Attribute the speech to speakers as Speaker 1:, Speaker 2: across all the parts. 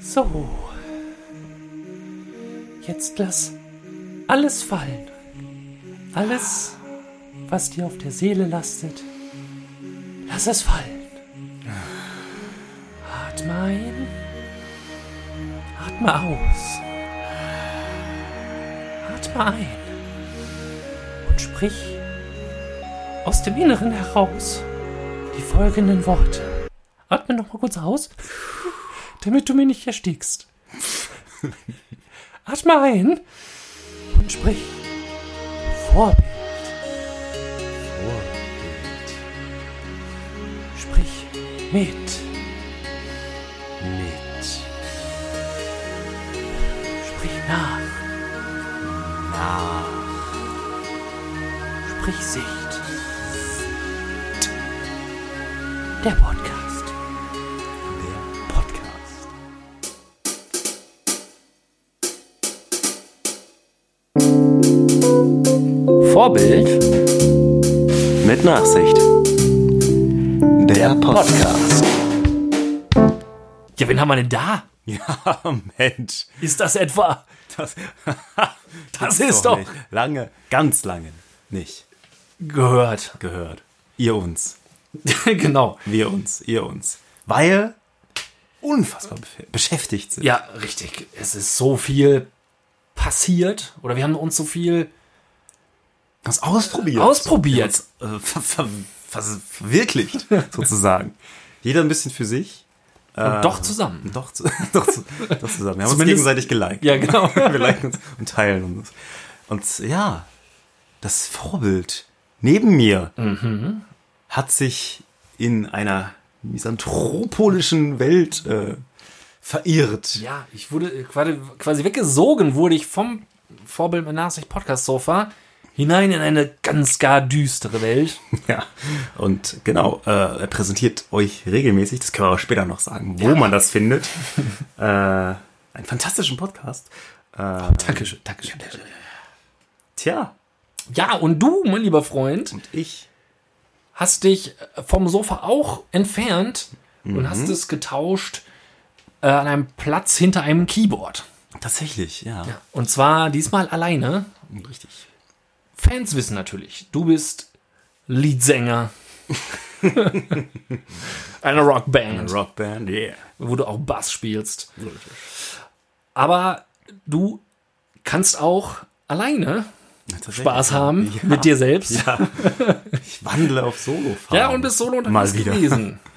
Speaker 1: So. Jetzt lass alles fallen. Alles, was dir auf der Seele lastet, lass es fallen. Atme ein. Atme aus. Atme ein. Und sprich aus dem Inneren heraus die folgenden Worte. Atme noch mal kurz aus, damit du mir nicht erstickst. Atme ein und sprich Vorbild.
Speaker 2: Vorbild.
Speaker 1: Sprich mit.
Speaker 2: Mit.
Speaker 1: Sprich nach.
Speaker 2: Nach.
Speaker 1: Sprich Sicht. Der Podcast.
Speaker 3: Vorbild
Speaker 2: Mit Nachsicht. Der Podcast.
Speaker 1: Ja, wen haben wir denn da?
Speaker 2: Ja, Mensch.
Speaker 1: Ist das etwa?
Speaker 2: Das,
Speaker 1: Das ist doch
Speaker 2: nicht. Lange, ganz lange nicht
Speaker 1: gehört.
Speaker 2: gehört. Ihr uns.
Speaker 1: genau.
Speaker 2: Wir uns. Ihr uns. Weil unfassbar beschäftigt sind.
Speaker 1: Ja, richtig. Es ist so viel passiert oder wir haben uns so viel
Speaker 2: Was ausprobiert.
Speaker 1: Ausprobiert.
Speaker 2: Uns, Äh, ver ver ver verwirklicht, sozusagen. Jeder ein bisschen für sich.
Speaker 1: und doch zusammen.
Speaker 2: Doch, zu, doch, zu, doch zusammen. Wir haben uns gegenseitig geliked.
Speaker 1: Ja, genau.
Speaker 2: Wir liken uns und teilen uns. Und ja, das Vorbild neben mir
Speaker 1: Mhm.
Speaker 2: hat sich in einer misanthropolischen Welt äh, verirrt.
Speaker 1: Ja, ich wurde quasi, quasi weggesogen, wurde ich vom Vorbild mit Nachsicht Podcast Sofa hinein in eine ganz gar düstere Welt.
Speaker 2: Ja, und genau, äh, er präsentiert euch regelmäßig, das können wir aber später noch sagen, wo man das findet. äh, einen fantastischen Podcast. Äh,
Speaker 1: Dankeschön, Dankeschön. Dankeschön.
Speaker 2: tja,
Speaker 1: Ja, und du, mein lieber Freund,
Speaker 2: und ich.
Speaker 1: hast dich vom Sofa auch entfernt
Speaker 2: Mhm.
Speaker 1: und hast es getauscht äh, an einem Platz hinter einem Keyboard.
Speaker 2: Tatsächlich, ja.
Speaker 1: Ja. Und zwar diesmal alleine.
Speaker 2: Richtig.
Speaker 1: Fans wissen natürlich, du bist Leadsänger einer Rockband,
Speaker 2: Rockband, yeah.
Speaker 1: wo du auch Bass spielst. Aber du kannst auch alleine Spaß haben
Speaker 2: ja.
Speaker 1: mit dir selbst.
Speaker 2: Ja. Ich wandle auf solo
Speaker 1: Ja, und bist solo unterwegs
Speaker 2: Mal wieder.
Speaker 1: gewesen.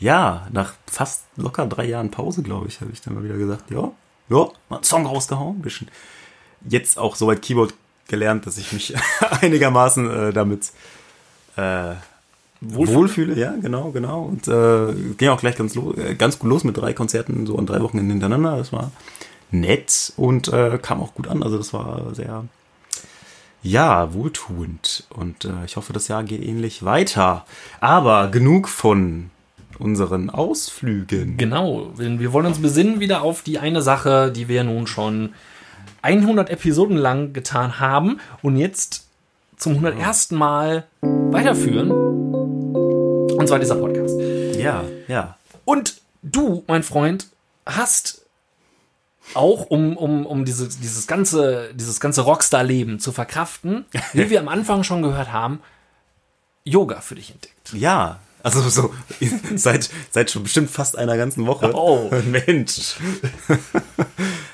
Speaker 2: Ja, nach fast locker drei Jahren Pause, glaube ich, habe ich dann mal wieder gesagt, ja, ja, mal einen Song rausgehauen, bisschen. Jetzt auch soweit Keyboard gelernt, dass ich mich einigermaßen äh, damit äh, wohlfühle. Ja, genau, genau. Und äh, ging auch gleich ganz, äh, ganz gut los mit drei Konzerten, so an drei Wochen hintereinander. Das war nett und äh, kam auch gut an. Also das war sehr, ja, wohltuend. Und äh, ich hoffe, das Jahr geht ähnlich weiter. Aber genug von unseren Ausflügen.
Speaker 1: Genau, wir wollen uns besinnen wieder auf die eine Sache, die wir nun schon 100 Episoden lang getan haben und jetzt zum 101. Mal weiterführen. Und zwar dieser Podcast.
Speaker 2: Ja, ja.
Speaker 1: Und du, mein Freund, hast auch, um, um, um diese, dieses ganze, dieses ganze Rockstar-Leben zu verkraften, wie wir am Anfang schon gehört haben, Yoga für dich entdeckt.
Speaker 2: Ja, also so seit, seit schon bestimmt fast einer ganzen Woche.
Speaker 1: Oh.
Speaker 2: Mensch.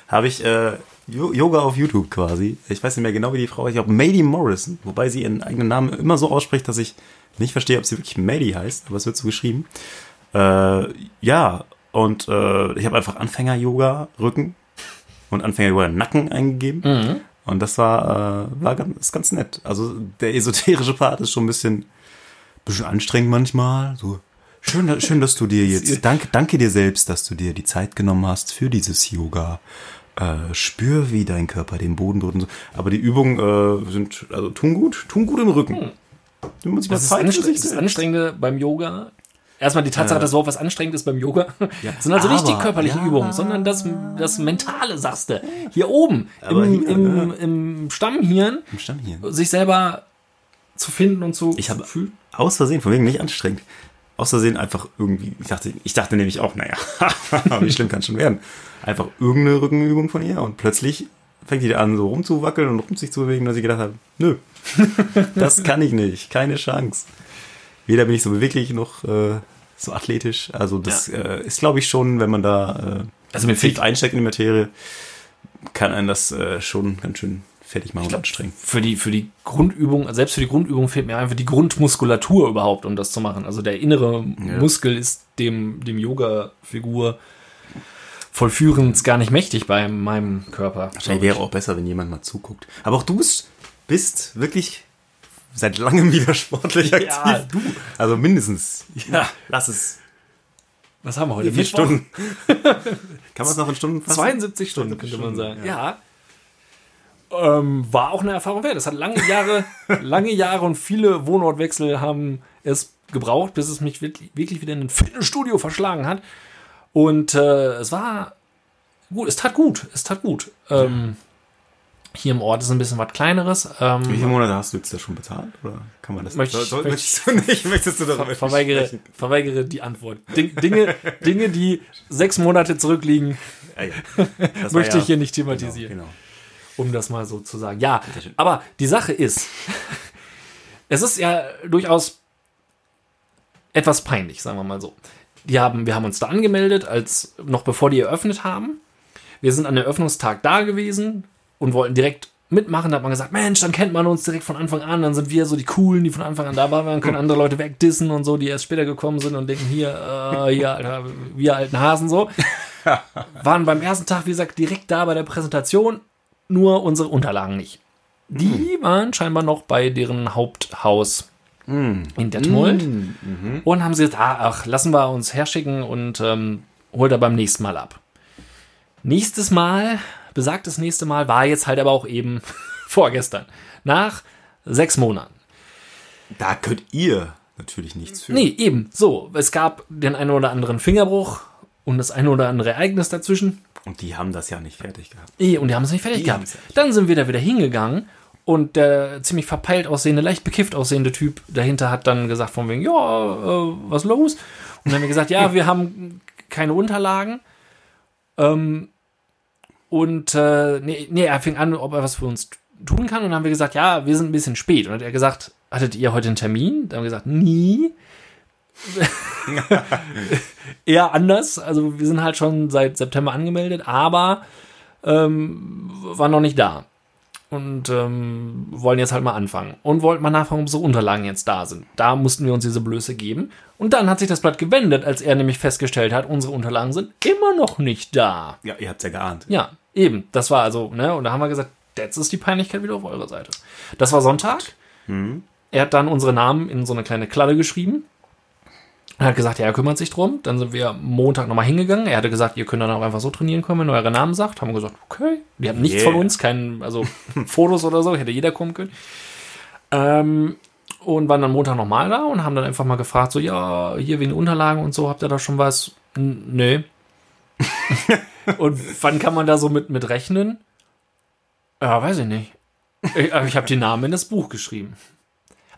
Speaker 2: Habe ich äh, Yoga auf YouTube quasi. Ich weiß nicht mehr genau, wie die Frau heißt. Ich glaube, Maddie Morrison. Wobei sie ihren eigenen Namen immer so ausspricht, dass ich nicht verstehe, ob sie wirklich Maddie heißt. Aber es wird so geschrieben. Äh, ja, und äh, ich habe einfach Anfänger-Yoga Rücken und Anfänger-Yoga Nacken eingegeben. Und das war, äh, war ganz, ist ganz nett. Also der esoterische Part ist schon ein bisschen bisschen anstrengend manchmal. So schön, schön, dass du dir jetzt danke, danke dir selbst, dass du dir die Zeit genommen hast für dieses Yoga. Äh, spür, wie dein Körper den Boden berührt und so. Aber die Übungen äh, sind also tun gut, tun gut im Rücken. Du musst mal
Speaker 1: Das ist,
Speaker 2: Zeit für
Speaker 1: anstre
Speaker 2: sich
Speaker 1: das. Anstrengende beim Yoga. Erstmal die Tatsache, dass überhaupt was anstrengend ist beim Yoga. sind also nicht die
Speaker 2: aber-
Speaker 1: körperlichen
Speaker 2: ja.
Speaker 1: Übungen, sondern das, das Mentale, sagst du. Hier oben,
Speaker 2: Aber
Speaker 1: im,
Speaker 2: hier,
Speaker 1: im, im Stammhirn,
Speaker 2: Im Stamm hier.
Speaker 1: sich selber zu finden und zu
Speaker 2: Ich habe
Speaker 1: fühlen.
Speaker 2: aus Versehen, von wegen nicht anstrengend, aus Versehen einfach irgendwie, ich dachte, ich dachte nämlich auch, naja, wie schlimm kann es schon werden? Einfach irgendeine Rückenübung von ihr und plötzlich fängt die an so rumzuwackeln und rum sich zu bewegen, dass ich gedacht habe, nö, das kann ich nicht, keine Chance. Weder bin ich so beweglich noch äh, so athletisch. Also das ja. äh, ist, glaube ich, schon, wenn man da äh, also mit tief einsteckt in die Materie, kann einen das äh, schon ganz schön fertig machen
Speaker 1: und anstrengen. Für die, für die Grundübung, selbst für die Grundübung fehlt mir einfach die Grundmuskulatur überhaupt, um das zu machen. Also der innere ja. Muskel ist dem, dem Yoga-Figur vollführend gar nicht mächtig bei meinem Körper.
Speaker 2: Wahrscheinlich wäre auch besser, wenn jemand mal zuguckt. Aber auch du bist, bist wirklich seit langem wieder sportlich aktiv. Ja, du. Also mindestens.
Speaker 1: Ja, lass es.
Speaker 2: Was haben wir heute? Vier Stunden. Kann man es noch in Stunden
Speaker 1: fassen? 72 Stunden, könnte man sagen. Ja. ja. Ähm, war auch eine Erfahrung wert. Es hat lange Jahre, lange Jahre und viele Wohnortwechsel haben es gebraucht, bis es mich wirklich, wirklich wieder in ein Fitnessstudio verschlagen hat. Und äh, es war gut, es tat gut, es tat gut. Ähm, hier im Ort ist ein bisschen was Kleineres.
Speaker 2: Ähm, Wie viele Monate hast du jetzt da schon bezahlt? Oder kann man das möcht, soll, soll, möchtest du nicht? Möchtest du darüber
Speaker 1: verweigere, verweigere die Antwort. Dinge, Dinge, die sechs Monate zurückliegen, ja, ja. möchte ja, ich hier nicht thematisieren. Genau, genau. Um das mal so zu sagen. Ja, aber die Sache ist, es ist ja durchaus etwas peinlich, sagen wir mal so. Die haben, wir haben uns da angemeldet, als noch bevor die eröffnet haben. Wir sind an der Eröffnungstag da gewesen, und wollten direkt mitmachen. Da hat man gesagt, Mensch, dann kennt man uns direkt von Anfang an. Dann sind wir so die Coolen, die von Anfang an da waren. Dann können andere Leute wegdissen und so, die erst später gekommen sind und denken, hier, äh, hier, Alter, wir alten Hasen so. Waren beim ersten Tag, wie gesagt, direkt da bei der Präsentation, nur unsere Unterlagen nicht. Die mhm. waren scheinbar noch bei deren Haupthaus mm. in Detmold mm. mhm. und haben sie gesagt, ah, ach, lassen wir uns herschicken und ähm, holt er beim nächsten Mal ab. Nächstes Mal besagtes nächste Mal war jetzt halt aber auch eben vorgestern. Nach sechs Monaten.
Speaker 2: Da könnt ihr natürlich nichts
Speaker 1: für. Nee, eben. So, es gab den einen oder anderen Fingerbruch und das eine oder andere Ereignis dazwischen.
Speaker 2: Und die haben das ja nicht fertig gehabt.
Speaker 1: Nee, und die haben es nicht fertig die gehabt. Nicht. Dann sind wir da wieder hingegangen und der ziemlich verpeilt aussehende, leicht bekifft aussehende Typ dahinter hat dann gesagt von wegen, ja, äh, was los? Und dann haben wir gesagt, ja, wir haben keine Unterlagen. Ähm, und äh, nee, nee, er fing an, ob er was für uns tun kann. Und dann haben wir gesagt, ja, wir sind ein bisschen spät. Und dann hat er gesagt, hattet ihr heute einen Termin? Dann haben wir gesagt, nie. Eher anders. Also wir sind halt schon seit September angemeldet, aber ähm, waren noch nicht da. Und ähm, wollen jetzt halt mal anfangen. Und wollten mal nachfragen, ob unsere Unterlagen jetzt da sind. Da mussten wir uns diese Blöße geben. Und dann hat sich das Blatt gewendet, als er nämlich festgestellt hat, unsere Unterlagen sind immer noch nicht da.
Speaker 2: Ja, ihr habt's ja geahnt.
Speaker 1: Ja, Eben, das war also, ne? Und da haben wir gesagt, jetzt ist die Peinlichkeit wieder auf eurer Seite. Das war Sonntag. Mhm. Er hat dann unsere Namen in so eine kleine Kladde geschrieben. Er hat gesagt, ja, er kümmert sich drum. Dann sind wir Montag nochmal hingegangen. Er hatte gesagt, ihr könnt dann auch einfach so trainieren kommen, wenn ihr eure Namen sagt. Haben wir gesagt, okay. Die haben nichts yeah. von uns, kein, also Fotos oder so, hätte jeder kommen können. Ähm, und waren dann Montag nochmal da und haben dann einfach mal gefragt, so, ja, hier wegen Unterlagen und so, habt ihr da schon was? N nee. Und wann kann man da so mit, mit rechnen? Ja, weiß ich nicht. Ich, ich habe die Namen in das Buch geschrieben.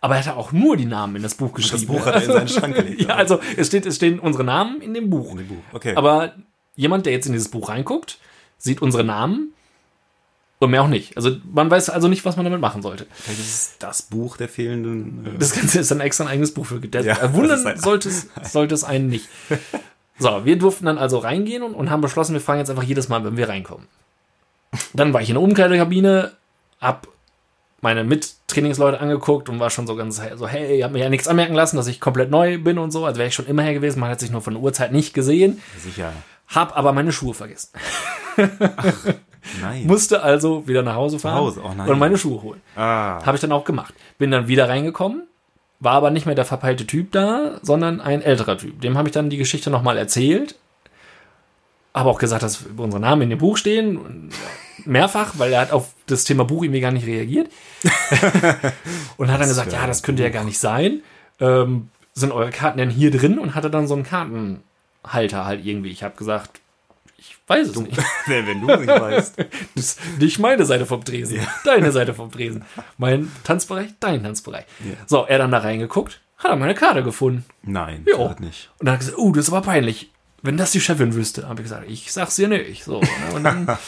Speaker 1: Aber er hat auch nur die Namen in das Buch geschrieben.
Speaker 2: Und das Buch hat er in seinen Schrank gelegt.
Speaker 1: ja, also es, steht, es stehen unsere Namen in dem Buch.
Speaker 2: In dem Buch, okay.
Speaker 1: Aber jemand, der jetzt in dieses Buch reinguckt, sieht unsere Namen und mehr auch nicht. Also man weiß also nicht, was man damit machen sollte.
Speaker 2: Vielleicht ist das Buch der fehlenden.
Speaker 1: Äh das Ganze ist dann extra ein eigenes Buch für. Der, ja, wundern sollte es, sollte es einen nicht. So, wir durften dann also reingehen und, und haben beschlossen, wir fragen jetzt einfach jedes Mal, wenn wir reinkommen. Dann war ich in der Umkleidekabine, hab meine Mittrainingsleute angeguckt und war schon so ganz so, hey, ihr habt mir ja nichts anmerken lassen, dass ich komplett neu bin und so, als wäre ich schon immer her gewesen. Man hat sich nur von der Uhrzeit nicht gesehen.
Speaker 2: Sicher.
Speaker 1: Hab aber meine Schuhe vergessen. Ach, nein. Musste also wieder nach Hause fahren
Speaker 2: Hause. Oh,
Speaker 1: und meine Schuhe holen. Ah. Habe ich dann auch gemacht. Bin dann wieder reingekommen, war aber nicht mehr der verpeilte Typ da, sondern ein älterer Typ. Dem habe ich dann die Geschichte nochmal erzählt. Habe auch gesagt, dass unsere Namen in dem Buch stehen. Mehrfach, weil er hat auf das Thema Buch irgendwie gar nicht reagiert. und hat dann gesagt, ja, das könnte ja gar nicht sein. Ähm, sind eure Karten denn hier drin? Und hatte dann so einen Kartenhalter halt irgendwie. Ich habe gesagt, ich weiß es du, nicht.
Speaker 2: Wenn du nicht weißt.
Speaker 1: Das ist nicht meine Seite vom Tresen, ja. deine Seite vom Tresen. Mein Tanzbereich, dein Tanzbereich. Ja. So, er dann da reingeguckt, hat er meine Karte gefunden.
Speaker 2: Nein,
Speaker 1: Jo.
Speaker 2: das nicht.
Speaker 1: Und dann hat er gesagt, oh, das ist aber peinlich. Wenn das die Chefin wüsste, habe ich gesagt, ich sag's dir nicht. So, ne? Und dann hat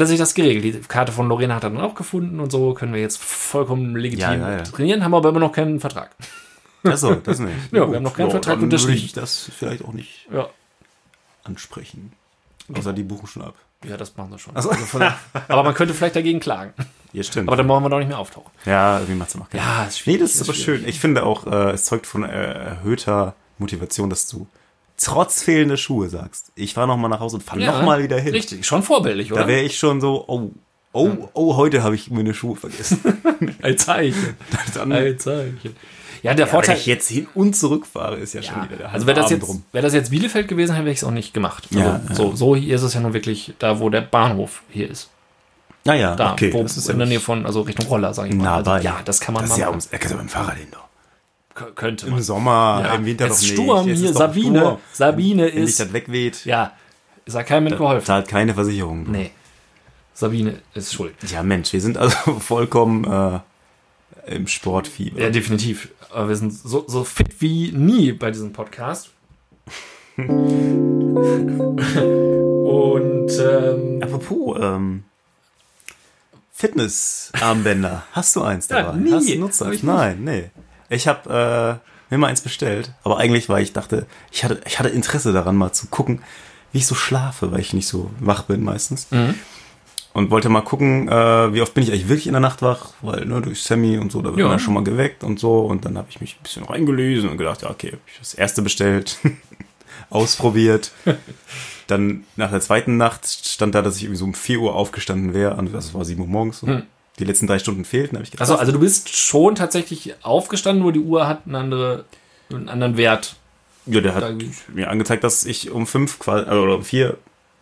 Speaker 1: er sich das geregelt. Die Karte von Lorena hat er dann auch gefunden und so können wir jetzt vollkommen legitim
Speaker 2: Ja, ja, ja.
Speaker 1: trainieren, haben aber immer noch keinen Vertrag.
Speaker 2: Achso, das nicht.
Speaker 1: Ja, wir haben noch keinen Vertrag
Speaker 2: dann
Speaker 1: unterschrieben.
Speaker 2: würde ich das vielleicht auch nicht
Speaker 1: Ja,
Speaker 2: ansprechen. Außer die buchen schon ab.
Speaker 1: ja das machen wir schon. Also aber man könnte vielleicht dagegen klagen.
Speaker 2: Ja, stimmt.
Speaker 1: Aber dann brauchen wir doch nicht mehr auftauchen.
Speaker 2: ja, irgendwie macht's keinen
Speaker 1: Ja, ist
Speaker 2: Nee,
Speaker 1: schwierig.
Speaker 2: das ist aber schön. Ich finde auch, äh, es zeugt von äh, erhöhter Motivation, dass du trotz fehlender Schuhe sagst. Ich fahre nochmal nach Hause und fahre
Speaker 1: Ja,
Speaker 2: nochmal wieder hin.
Speaker 1: Richtig, schon vorbildlich, oder?
Speaker 2: Da wäre ich schon so, oh, oh, oh, heute habe ich meine Schuhe vergessen.
Speaker 1: Ein Zeichen.
Speaker 2: Dann,
Speaker 1: Ein Zeichen. Ja, der
Speaker 2: ja,
Speaker 1: Vorteil.
Speaker 2: wenn ich jetzt hin und zurück fahre, ist ja, schon
Speaker 1: Ja,
Speaker 2: wieder der
Speaker 1: also wäre das, jetzt, wär das jetzt Bielefeld gewesen, hätte ich es auch nicht gemacht. Also
Speaker 2: Ja.
Speaker 1: So, so hier ist es ja nun wirklich da, wo der Bahnhof hier ist.
Speaker 2: Naja,
Speaker 1: Da,
Speaker 2: okay.
Speaker 1: wo,
Speaker 2: das ist
Speaker 1: in der Nähe von, also Richtung Roller, sage ich mal.
Speaker 2: nah
Speaker 1: also,
Speaker 2: bei.
Speaker 1: ja, das kann man
Speaker 2: das
Speaker 1: mal
Speaker 2: ist ja
Speaker 1: machen.
Speaker 2: ums, er kann ja mit dem Fahrrad hin doch.
Speaker 1: Könnte
Speaker 2: Im
Speaker 1: man.
Speaker 2: Sommer,
Speaker 1: Ja.
Speaker 2: im Winter
Speaker 1: Jetzt
Speaker 2: doch nicht.
Speaker 1: Sturm
Speaker 2: Jetzt
Speaker 1: hier, Sabine.
Speaker 2: Sturm.
Speaker 1: Sabine
Speaker 2: Wenn dich
Speaker 1: ist.
Speaker 2: das wegweht,
Speaker 1: Ja, ist da keinem mitgeholfen.
Speaker 2: zahlt keine Versicherung.
Speaker 1: Nee. Sabine ist schuld.
Speaker 2: Ja, Mensch, wir sind also vollkommen äh, im Sportfieber.
Speaker 1: Ja, definitiv. Aber wir sind so, so fit wie nie bei diesem Podcast. Und ähm,
Speaker 2: Apropos, ähm, Fitnessarmbänder. Hast du eins
Speaker 1: Ja,
Speaker 2: dabei?
Speaker 1: nie.
Speaker 2: Hast du. Nein, nee. Ich habe äh, mir mal eins bestellt, aber eigentlich, weil ich dachte, ich hatte, ich hatte Interesse daran, mal zu gucken, wie ich so schlafe, weil ich nicht so wach bin meistens. Und wollte mal gucken, äh, wie oft bin ich eigentlich wirklich in der Nacht wach, weil ne, durch Sammy und so, da wird
Speaker 1: Ja.
Speaker 2: man ja schon mal geweckt und so. Und dann habe ich mich ein bisschen reingelesen und gedacht, ja, okay, hab ich das erste bestellt, ausprobiert. Dann nach der zweiten Nacht stand da, dass ich irgendwie so um 4 Uhr aufgestanden wäre. Und das war 7 Uhr morgens. Und Die letzten drei Stunden fehlten, habe ich gedacht.
Speaker 1: Achso, also du bist schon tatsächlich aufgestanden, nur die Uhr hat einen, andere, einen anderen Wert.
Speaker 2: ja, der hat
Speaker 1: da-
Speaker 2: mir angezeigt, dass ich um 5 oder um 4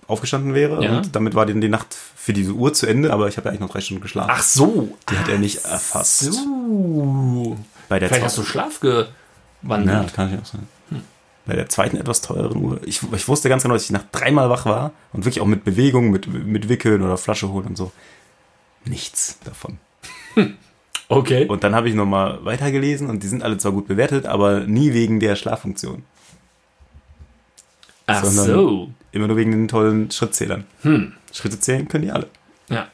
Speaker 2: aufgestanden wäre.
Speaker 1: Ja.
Speaker 2: Und damit war die, die Nacht für diese Uhr zu Ende, aber ich habe ja eigentlich noch drei Stunden geschlafen.
Speaker 1: Ach so.
Speaker 2: die hat er nicht erfasst.
Speaker 1: So.
Speaker 2: Bei der
Speaker 1: Vielleicht hast du
Speaker 2: zweiten-
Speaker 1: Schlaf
Speaker 2: Ja,
Speaker 1: gewandelt.
Speaker 2: das kann ich auch sein. Bei der zweiten etwas teureren Uhr. Ich, ich wusste ganz genau, dass ich nach dreimal wach war und wirklich auch mit Bewegung, mit, mit Wickeln oder Flasche holen und so. Nichts davon.
Speaker 1: Okay.
Speaker 2: Und dann habe ich nochmal weitergelesen und die sind alle zwar gut bewertet, aber nie wegen der Schlaffunktion.
Speaker 1: Ach
Speaker 2: sondern-
Speaker 1: so.
Speaker 2: Immer nur wegen den tollen Schrittzählern.
Speaker 1: Hm.
Speaker 2: Schritte zählen können die alle.
Speaker 1: Ja.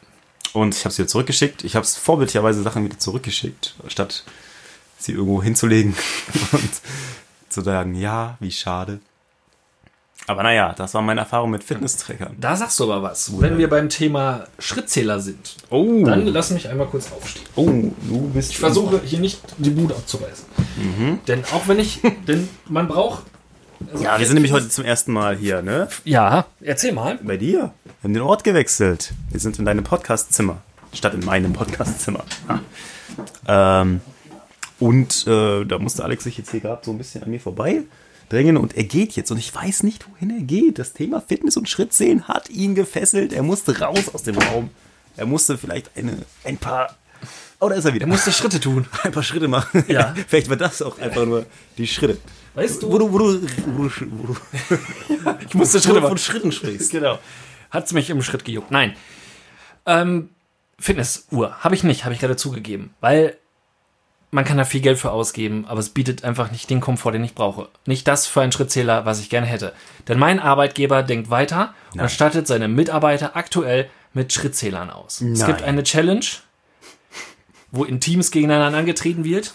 Speaker 2: Und ich habe es wieder zurückgeschickt. Ich habe es vorbildlicherweise Sachen wieder zurückgeschickt, statt sie irgendwo hinzulegen und zu sagen, ja, wie schade. Aber naja, das war meine Erfahrung mit Fitness-Trackern.
Speaker 1: Da sagst du aber was. Wenn wir beim Thema Schrittzähler sind,
Speaker 2: Oh,
Speaker 1: dann lass mich einmal kurz aufstehen.
Speaker 2: oh, du bist.
Speaker 1: Ich versuche hier nicht die Bude abzureißen. Denn auch wenn ich, denn man braucht. also-
Speaker 2: Ja, wir sind nämlich heute zum ersten Mal hier, ne?
Speaker 1: Ja, erzähl mal.
Speaker 2: Bei dir. Wir haben den Ort gewechselt. Wir sind in deinem Podcastzimmer. Statt in meinem Podcastzimmer. Ah. Ähm, und äh, da musste Alex sich jetzt hier gerade so ein bisschen an mir vorbei drängen und er geht jetzt und ich weiß nicht, wohin er geht. Das Thema Fitness und Schrittsehen hat ihn gefesselt. Er musste raus aus dem Raum. Er musste vielleicht eine, ein paar. Oh, da ist er wieder.
Speaker 1: Er musste Schritte tun.
Speaker 2: ein paar Schritte machen.
Speaker 1: Ja.
Speaker 2: vielleicht war das auch einfach nur die Schritte.
Speaker 1: Weißt du?
Speaker 2: Wo du, wo du, wo du, wo du,
Speaker 1: Ich musste Schritte machen.
Speaker 2: von Schritten sprichst.
Speaker 1: Genau. Hat's mich im Schritt gejuckt. Nein. Ähm, Fitnessuhr habe ich nicht, habe ich gerade zugegeben. Weil man kann da viel Geld für ausgeben, aber es bietet einfach nicht den Komfort, den ich brauche. Nicht das für einen Schrittzähler, was ich gerne hätte. Denn mein Arbeitgeber denkt weiter und
Speaker 2: Nein.
Speaker 1: stattet seine Mitarbeiter aktuell mit Schrittzählern aus. Es
Speaker 2: Nein.
Speaker 1: gibt eine Challenge, wo in Teams gegeneinander angetreten wird.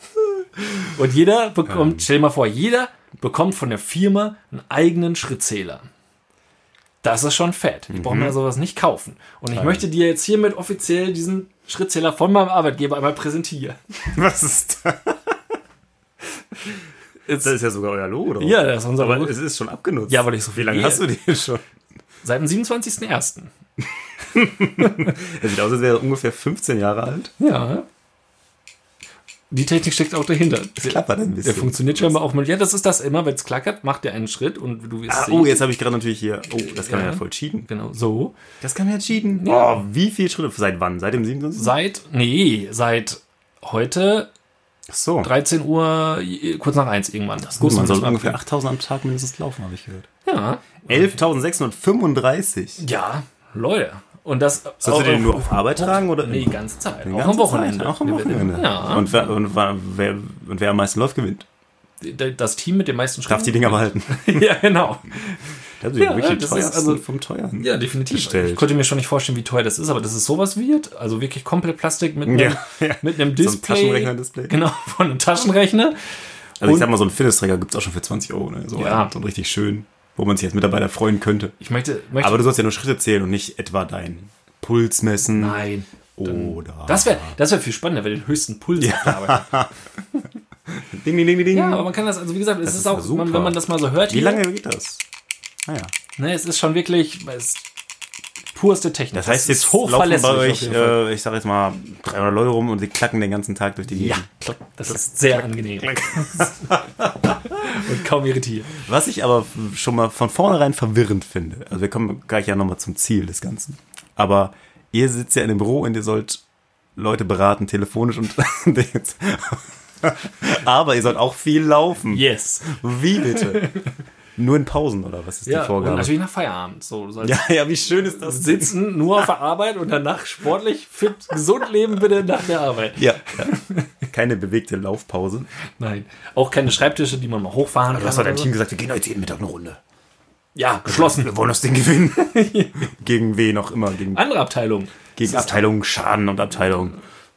Speaker 1: Und jeder bekommt, stell dir mal vor, jeder bekommt von der Firma einen eigenen Schrittzähler. Das ist schon fett. Ich brauche mir sowas nicht kaufen. Und ich möchte dir jetzt hiermit offiziell diesen Schrittzähler von meinem Arbeitgeber einmal präsentieren.
Speaker 2: Was ist das?
Speaker 1: Jetzt,
Speaker 2: Das ist ja sogar euer Logo, oder?
Speaker 1: ja, das ist unser
Speaker 2: Aber
Speaker 1: Logo.
Speaker 2: es ist schon abgenutzt.
Speaker 1: Ja, weil ich so
Speaker 2: Wie
Speaker 1: viel
Speaker 2: lange
Speaker 1: gehe.
Speaker 2: hast du den schon?
Speaker 1: Seit dem 27.01.
Speaker 2: Er sieht aus, als wäre er ungefähr 15 Jahre alt.
Speaker 1: Ja. Die Technik steckt auch dahinter.
Speaker 2: klappert ein bisschen.
Speaker 1: Der funktioniert scheinbar auch mit. Ja, das ist das immer, wenn es klackert, macht er einen Schritt und du wirst
Speaker 2: Ah, oh, jetzt habe ich gerade natürlich hier. Oh, das kann man
Speaker 1: Ja.
Speaker 2: ja voll cheaten.
Speaker 1: Genau, so.
Speaker 2: Das kann man ja cheaten.
Speaker 1: Ja.
Speaker 2: Oh, wie viele Schritte? Seit wann? Seit dem 27.
Speaker 1: Seit, nee, seit heute
Speaker 2: Ach so.
Speaker 1: 13 Uhr, äh, kurz nach 1 irgendwann. Das
Speaker 2: Gut, man soll
Speaker 1: mal
Speaker 2: ungefähr 8000 am Tag mindestens laufen, habe ich gehört.
Speaker 1: Ja.
Speaker 2: 11.635.
Speaker 1: Ja, Leute. Und das.
Speaker 2: Sollst du den nur auf Arbeit tragen oder?
Speaker 1: Nee, die ganze Zeit.
Speaker 2: Die
Speaker 1: auch
Speaker 2: ganze
Speaker 1: am Wochenende.
Speaker 2: Zeit, Auch am Wochenende.
Speaker 1: Ja.
Speaker 2: Und, wer, und, wer, und wer am meisten läuft, gewinnt.
Speaker 1: das Team mit den meisten
Speaker 2: Darf die Dinger behalten.
Speaker 1: ja, genau.
Speaker 2: Das ist ja, wirklich
Speaker 1: das
Speaker 2: teuer,
Speaker 1: ist also-
Speaker 2: vom teuren.
Speaker 1: Ja, definitiv.
Speaker 2: Gestellt.
Speaker 1: Ich konnte mir schon nicht vorstellen, wie teuer das ist, aber dass es sowas wird, also wirklich komplett Plastik mit einem,
Speaker 2: Ja, ja.
Speaker 1: mit einem
Speaker 2: So ein
Speaker 1: Display.
Speaker 2: Taschenrechner-Display.
Speaker 1: Genau, von einem Taschenrechner.
Speaker 2: Also ich
Speaker 1: Und-
Speaker 2: sag mal, so einen Fitnessträger gibt es auch schon für 20 Euro. Ne? So,
Speaker 1: Ja.
Speaker 2: einen, so einen richtig schön, wo man sich als Mitarbeiter freuen könnte.
Speaker 1: Ich möchte, möchte
Speaker 2: Aber du sollst ja nur Schritte zählen und nicht etwa deinen Puls messen.
Speaker 1: nein.
Speaker 2: Oder.
Speaker 1: Das wäre das wär viel spannender, wenn den höchsten Puls Arbeit.
Speaker 2: Ding, ding, ding, ding.
Speaker 1: Ja, aber man kann das, also wie gesagt, es ist,
Speaker 2: ist
Speaker 1: auch, man, wenn man das mal so hört,
Speaker 2: Wie lange geht das? Naja.
Speaker 1: Ne, es ist schon wirklich es purste Technik.
Speaker 2: Das heißt,
Speaker 1: ist
Speaker 2: jetzt laufen bei euch, äh, ich sag jetzt mal, 300 Leute rum und sie klacken den ganzen Tag durch die
Speaker 1: ja,
Speaker 2: Gegend.
Speaker 1: das ist sehr angenehm und kaum irritiert.
Speaker 2: Was ich aber schon mal von vornherein verwirrend finde, also wir kommen gleich ja nochmal zum Ziel des Ganzen, aber ihr sitzt ja in einem Büro und ihr sollt Leute beraten, telefonisch und aber ihr sollt auch viel laufen.
Speaker 1: Yes.
Speaker 2: Wie bitte? Nur in Pausen oder was ist
Speaker 1: Ja,
Speaker 2: die
Speaker 1: und
Speaker 2: Vorgabe?
Speaker 1: natürlich nach Feierabend. So, du
Speaker 2: Ja, ja, wie schön ist das?
Speaker 1: sitzen, nur auf der Arbeit und danach sportlich, fit, gesund leben bitte nach der Arbeit.
Speaker 2: Ja, ja. Keine bewegte Laufpause.
Speaker 1: Nein, auch keine Schreibtische, die man mal hochfahren
Speaker 2: Du hast
Speaker 1: kann.
Speaker 2: doch deinem
Speaker 1: oder
Speaker 2: Team gesagt, wir gehen heute jeden Mittag eine Runde.
Speaker 1: Ja, geschlossen.
Speaker 2: Wir wollen das Ding gewinnen. gegen wen auch immer. Gegen,
Speaker 1: Andere Abteilung.
Speaker 2: gegen Abteilung Schaden und Abteilung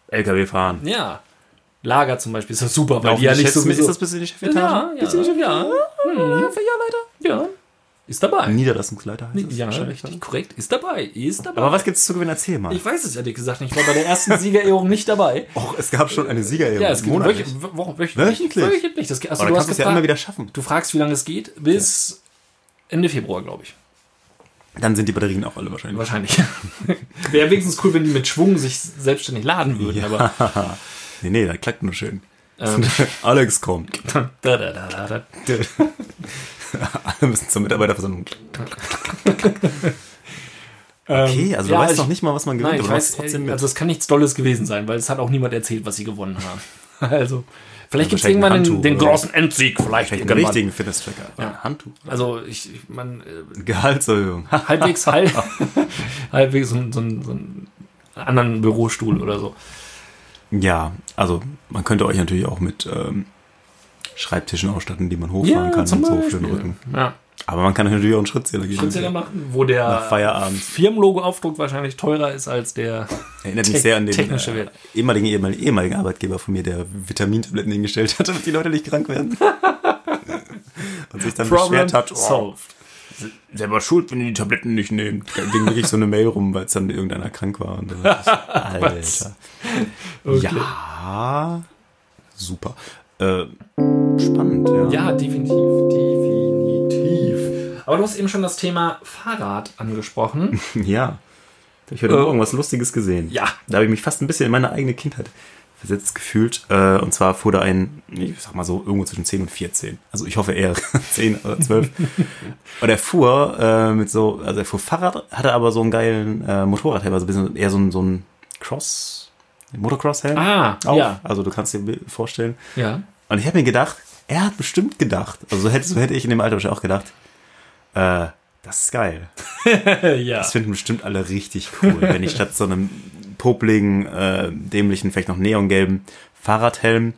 Speaker 2: LKW fahren.
Speaker 1: Ja. Lager zum Beispiel ist das super, weil
Speaker 2: Laufen
Speaker 1: die ja nicht sowieso...
Speaker 2: Ist das bis in die
Speaker 1: ja,
Speaker 2: Chefetage?
Speaker 1: ja, ja, ja. Ja, ist dabei.
Speaker 2: Niederlassungsleiter heißt es
Speaker 1: Ja, richtig, korrekt. Ist dabei, ist dabei.
Speaker 2: Aber was gibt's zu gewinnen? Erzähl mal.
Speaker 1: ich weiß es ehrlich gesagt nicht. Ich war bei der ersten Siegerehrung nicht dabei.
Speaker 2: Och, es gab schon eine Siegerehrung.
Speaker 1: Ja, es gibt wöch- wöchentlich.
Speaker 2: Wöchentlich?
Speaker 1: Wöchentlich. Das, achso,
Speaker 2: Aber
Speaker 1: du
Speaker 2: kannst du es ja immer wieder schaffen.
Speaker 1: du fragst, wie lange es geht, bis Ende Februar, glaube ich.
Speaker 2: Dann sind die Batterien auch alle wahrscheinlich.
Speaker 1: Wahrscheinlich. Wäre wenigstens cool, wenn die mit Schwung sich selbstständig laden würden, aber
Speaker 2: Nee, nee, da klackt nur schön.
Speaker 1: Ähm.
Speaker 2: Alex kommt.
Speaker 1: da, da, da, da.
Speaker 2: Alle müssen zur Mitarbeiterversammlung. Okay, also du
Speaker 1: ja,
Speaker 2: weißt
Speaker 1: ich-
Speaker 2: noch nicht mal, was man gewinnt,
Speaker 1: Nein, ich
Speaker 2: du
Speaker 1: weiß,
Speaker 2: trotzdem mit.
Speaker 1: also es kann nichts Dolles gewesen sein, weil es hat auch niemand erzählt, was sie gewonnen haben. Also, vielleicht gibt es irgendwann den,
Speaker 2: Handtuch
Speaker 1: den
Speaker 2: oder
Speaker 1: großen Endsieg, vielleicht
Speaker 2: Vielleicht einen richtigen Fitness-Tracker.
Speaker 1: Ja.
Speaker 2: Handtuch.
Speaker 1: Also, ich, ich man, äh,
Speaker 2: Gehaltserhöhung.
Speaker 1: halbwegs, halb, halbwegs so, so, so einen anderen Bürostuhl oder so.
Speaker 2: Ja, also man könnte euch natürlich auch mit ähm, Schreibtischen ausstatten, die man hochfahren kann und so für den Rücken.
Speaker 1: Ja,
Speaker 2: Aber man kann natürlich auch einen Schrittzähler geben.
Speaker 1: Schrittzähler machen, wo der. Firmenlogo-Aufdruck wahrscheinlich teurer ist als der.
Speaker 2: Erinnert mich sehr an den
Speaker 1: technische
Speaker 2: äh,
Speaker 1: Wert.
Speaker 2: ehemaligen, ehemaligen, ehemaligen Arbeitgeber von mir, der Vitamintabletten hingestellt hat, damit die Leute nicht krank werden. und sich dann beschwert hat, oh,
Speaker 1: solved.
Speaker 2: Selber schuld, wenn ihr die Tabletten nicht nehmt. Da ging wirklich so eine Mail rum, weil es dann irgendeiner krank war. Und so. Alter.
Speaker 1: Okay.
Speaker 2: Ja, super. Äh, spannend, ja.
Speaker 1: Ja, definitiv, definitiv. Aber du hast eben schon das Thema Fahrrad angesprochen.
Speaker 2: Ja. Ich habe
Speaker 1: Äh,
Speaker 2: Morgen was Lustiges gesehen.
Speaker 1: ja.
Speaker 2: Da habe ich mich fast ein bisschen in meine eigene Kindheit versetzt gefühlt. Äh, und zwar fuhr da ein, ich sag mal so, irgendwo zwischen 10 und 14. Also ich hoffe eher 10 oder 12. und er fuhr äh, mit so, also er fuhr Fahrrad, hatte aber so einen geilen äh, Motorradhelm, also ein bisschen eher so ein, so ein Cross, Motocross-Helm.
Speaker 1: Ah,
Speaker 2: auf.
Speaker 1: ja.
Speaker 2: Also du kannst dir vorstellen.
Speaker 1: Ja.
Speaker 2: Und ich habe mir gedacht, er hat bestimmt gedacht, also so hätte, so hätte ich in dem Alter wahrscheinlich auch gedacht, äh, das ist geil.
Speaker 1: ja.
Speaker 2: Das finden bestimmt alle richtig cool, wenn ich statt so einem popligen, äh, dämlichen, vielleicht noch neongelben Fahrradhelm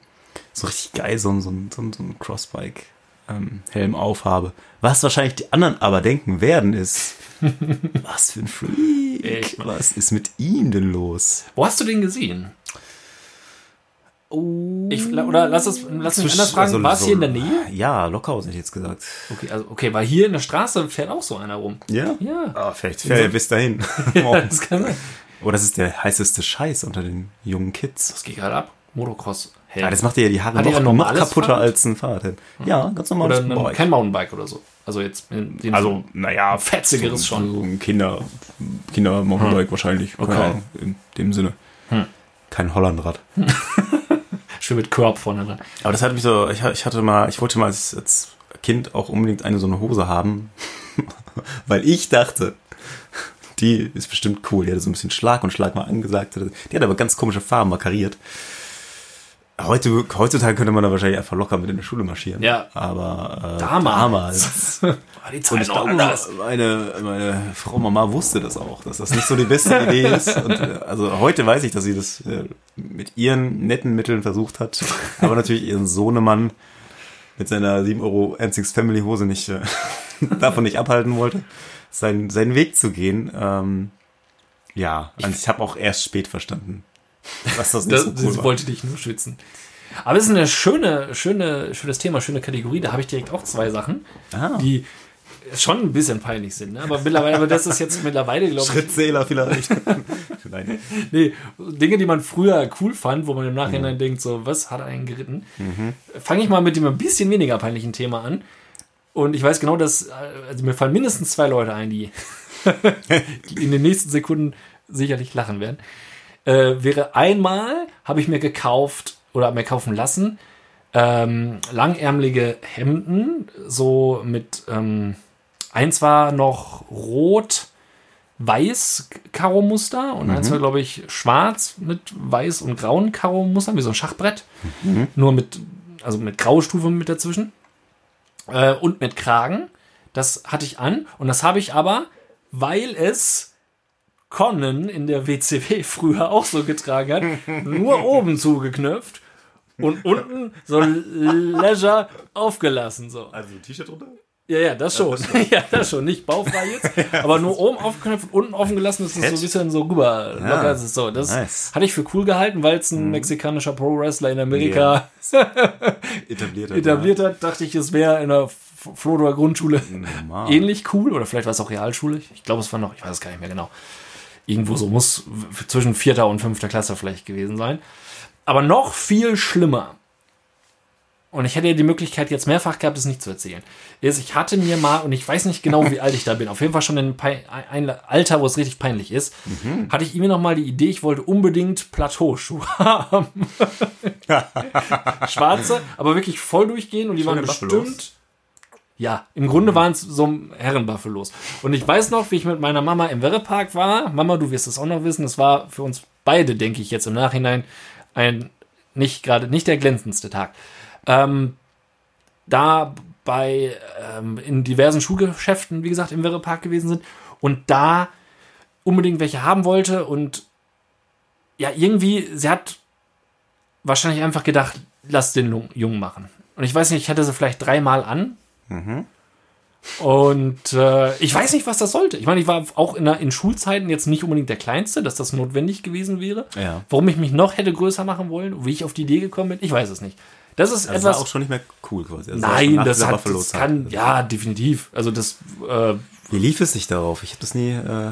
Speaker 2: so richtig geil so, ein- so, ein- so, ein- so ein Crossbike-Helm aufhabe. Was wahrscheinlich die anderen aber denken werden, ist, was für ein Freak. Was ist mit ihm denn los?
Speaker 1: Wo hast du den gesehen? Ich, oder lass es, lass mich anders fragen,
Speaker 2: Also
Speaker 1: war es
Speaker 2: so-
Speaker 1: hier in der Nähe?
Speaker 2: Ja, Lockhausen hätte ich jetzt gesagt.
Speaker 1: Okay, also, okay, weil hier in der Straße fährt auch so einer rum.
Speaker 2: Ja?
Speaker 1: Ja.
Speaker 2: Ah, vielleicht fährt er bis dahin.
Speaker 1: Ja, das kann sein.
Speaker 2: Oh, das ist der heißeste Scheiß unter den jungen Kids.
Speaker 1: Das geht gerade ab. Motocross. Helm.
Speaker 2: Ja, das macht dir ja die Haare
Speaker 1: Hat
Speaker 2: noch, noch kaputter
Speaker 1: Fahrrad?
Speaker 2: als ein Fahrradhelm. Ja, ganz normales
Speaker 1: oder ein,
Speaker 2: Bike.
Speaker 1: kein Mountainbike oder so. Also jetzt in dem
Speaker 2: Also, naja,
Speaker 1: fetzigeres
Speaker 2: so,
Speaker 1: schon.
Speaker 2: So ein Kinder, Kinder Mountainbike wahrscheinlich. Keine
Speaker 1: Okay.
Speaker 2: Ahnung, in dem Sinne.
Speaker 1: Hm.
Speaker 2: Kein Hollandrad.
Speaker 1: schön mit Körb vorne dran.
Speaker 2: Aber das hat mich so, ich, ich hatte mal, ich wollte mal als, als Kind auch unbedingt eine so eine Hose haben, weil ich dachte, die ist bestimmt cool. Die hatte so ein bisschen Schlag und Schlag mal angesagt. Die hat aber ganz komische Farben markeriert. Heute, heutzutage könnte man da wahrscheinlich einfach locker mit in die Schule marschieren.
Speaker 1: Ja.
Speaker 2: Aber äh,
Speaker 1: Damals.
Speaker 2: damals.
Speaker 1: War die
Speaker 2: Und
Speaker 1: Zeit
Speaker 2: ich glaube,
Speaker 1: anders.
Speaker 2: meine, meine Frau Mama wusste das auch, dass das nicht so die beste Idee ist. Und, äh, also heute weiß ich, dass sie das äh, mit ihren netten Mitteln versucht hat, aber natürlich ihren Sohnemann mit seiner 7 Euro N6 Family Hose nicht äh, davon nicht abhalten wollte, seinen, seinen Weg zu gehen. Ähm, ja, also ich habe auch erst spät verstanden, dass das nicht
Speaker 1: Das,
Speaker 2: so
Speaker 1: sie
Speaker 2: cool war.
Speaker 1: wollte dich nur schützen. Aber es ist eine schöne, schöne, schönes Thema, schöne Kategorie. Da habe ich direkt auch zwei Sachen,
Speaker 2: Ah.
Speaker 1: die schon ein bisschen peinlich sind. Ne? Aber mittlerweile, aber das ist jetzt mittlerweile, glaube ich,
Speaker 2: Schrittzähler vielleicht. Nein.
Speaker 1: nee, Dinge, die man früher cool fand, wo man im Nachhinein denkt, so, was hat er einen geritten? Fange ich mal mit dem ein bisschen weniger peinlichen Thema an. Und ich weiß genau, dass, äh, also mir fallen mindestens zwei Leute ein, die, die in den nächsten Sekunden sicherlich lachen werden. Äh, wäre einmal, habe ich mir gekauft oder mir kaufen lassen, ähm, langärmelige Hemden, so mit, ähm, eins war noch rot, weiß Karo-Muster und eins war, glaube ich, schwarz mit weiß und grauen Karo-Mustern, wie so ein Schachbrett. Nur mit, also mit Graustufe mit dazwischen. Äh, und mit Kragen. Das hatte ich an und das habe ich aber, weil es Conan in der WCW früher auch so getragen hat, nur oben zugeknöpft und unten so leisure aufgelassen. So.
Speaker 2: Also T-Shirt drunter?
Speaker 1: Ja, ja, das schon. Ja, das schon. Nicht baufrei jetzt, aber nur oben aufgeknöpft und unten offen gelassen, dass es so ein bisschen so rüber locker ist. So, das
Speaker 2: nice.
Speaker 1: hatte ich für cool gehalten, weil es ein mexikanischer Pro-Wrestler in Amerika
Speaker 2: Etabliert.
Speaker 1: etabliert hat. Dachte ich, es wäre in der F- Flodor Grundschule
Speaker 2: Normal.
Speaker 1: ähnlich cool. Oder vielleicht war es auch Realschule. Ich glaube, es war noch, ich weiß es gar nicht mehr genau. Irgendwo so muss zwischen vierter und fünfter Klasse vielleicht gewesen sein. Aber noch viel schlimmer. Und ich hätte ja die Möglichkeit jetzt mehrfach gehabt, es nicht zu erzählen. Ist, ich hatte mir mal, und ich weiß nicht genau, wie alt ich da bin, auf jeden Fall schon in ein Alter, wo es richtig peinlich ist, hatte ich mir noch mal die Idee, ich wollte unbedingt Plateauschuhe haben. Schwarze, aber wirklich voll durchgehen und die waren
Speaker 2: Schöne Buffalos.
Speaker 1: bestimmt. Ja, im Grunde waren es so Herrenbuffalos. Und ich weiß noch, wie ich mit meiner Mama im Werrepark war. Mama, du wirst es auch noch wissen. Es war für uns beide, denke ich jetzt im Nachhinein, ein nicht gerade nicht der glänzendste Tag. Ähm, da bei ähm, in diversen Schuhgeschäften, wie gesagt, im Werrepark gewesen sind und da unbedingt welche haben wollte und ja, irgendwie, sie hat wahrscheinlich einfach gedacht, lass den Jungen machen. Und ich weiß nicht, ich hatte sie vielleicht dreimal an. Und äh, ich weiß nicht, was das sollte. Ich meine, ich war auch in, der, in Schulzeiten jetzt nicht unbedingt der Kleinste, dass das notwendig gewesen wäre.
Speaker 2: Ja.
Speaker 1: Warum ich mich noch hätte größer machen wollen, wie ich auf die Idee gekommen bin, ich weiß es nicht. Das ist
Speaker 2: Das
Speaker 1: etwas.
Speaker 2: war auch schon nicht mehr cool quasi. Also
Speaker 1: nein, das, hat, das kann, ja, definitiv. Also das äh,
Speaker 2: Wie lief es sich darauf? Ich habe das nie. Äh,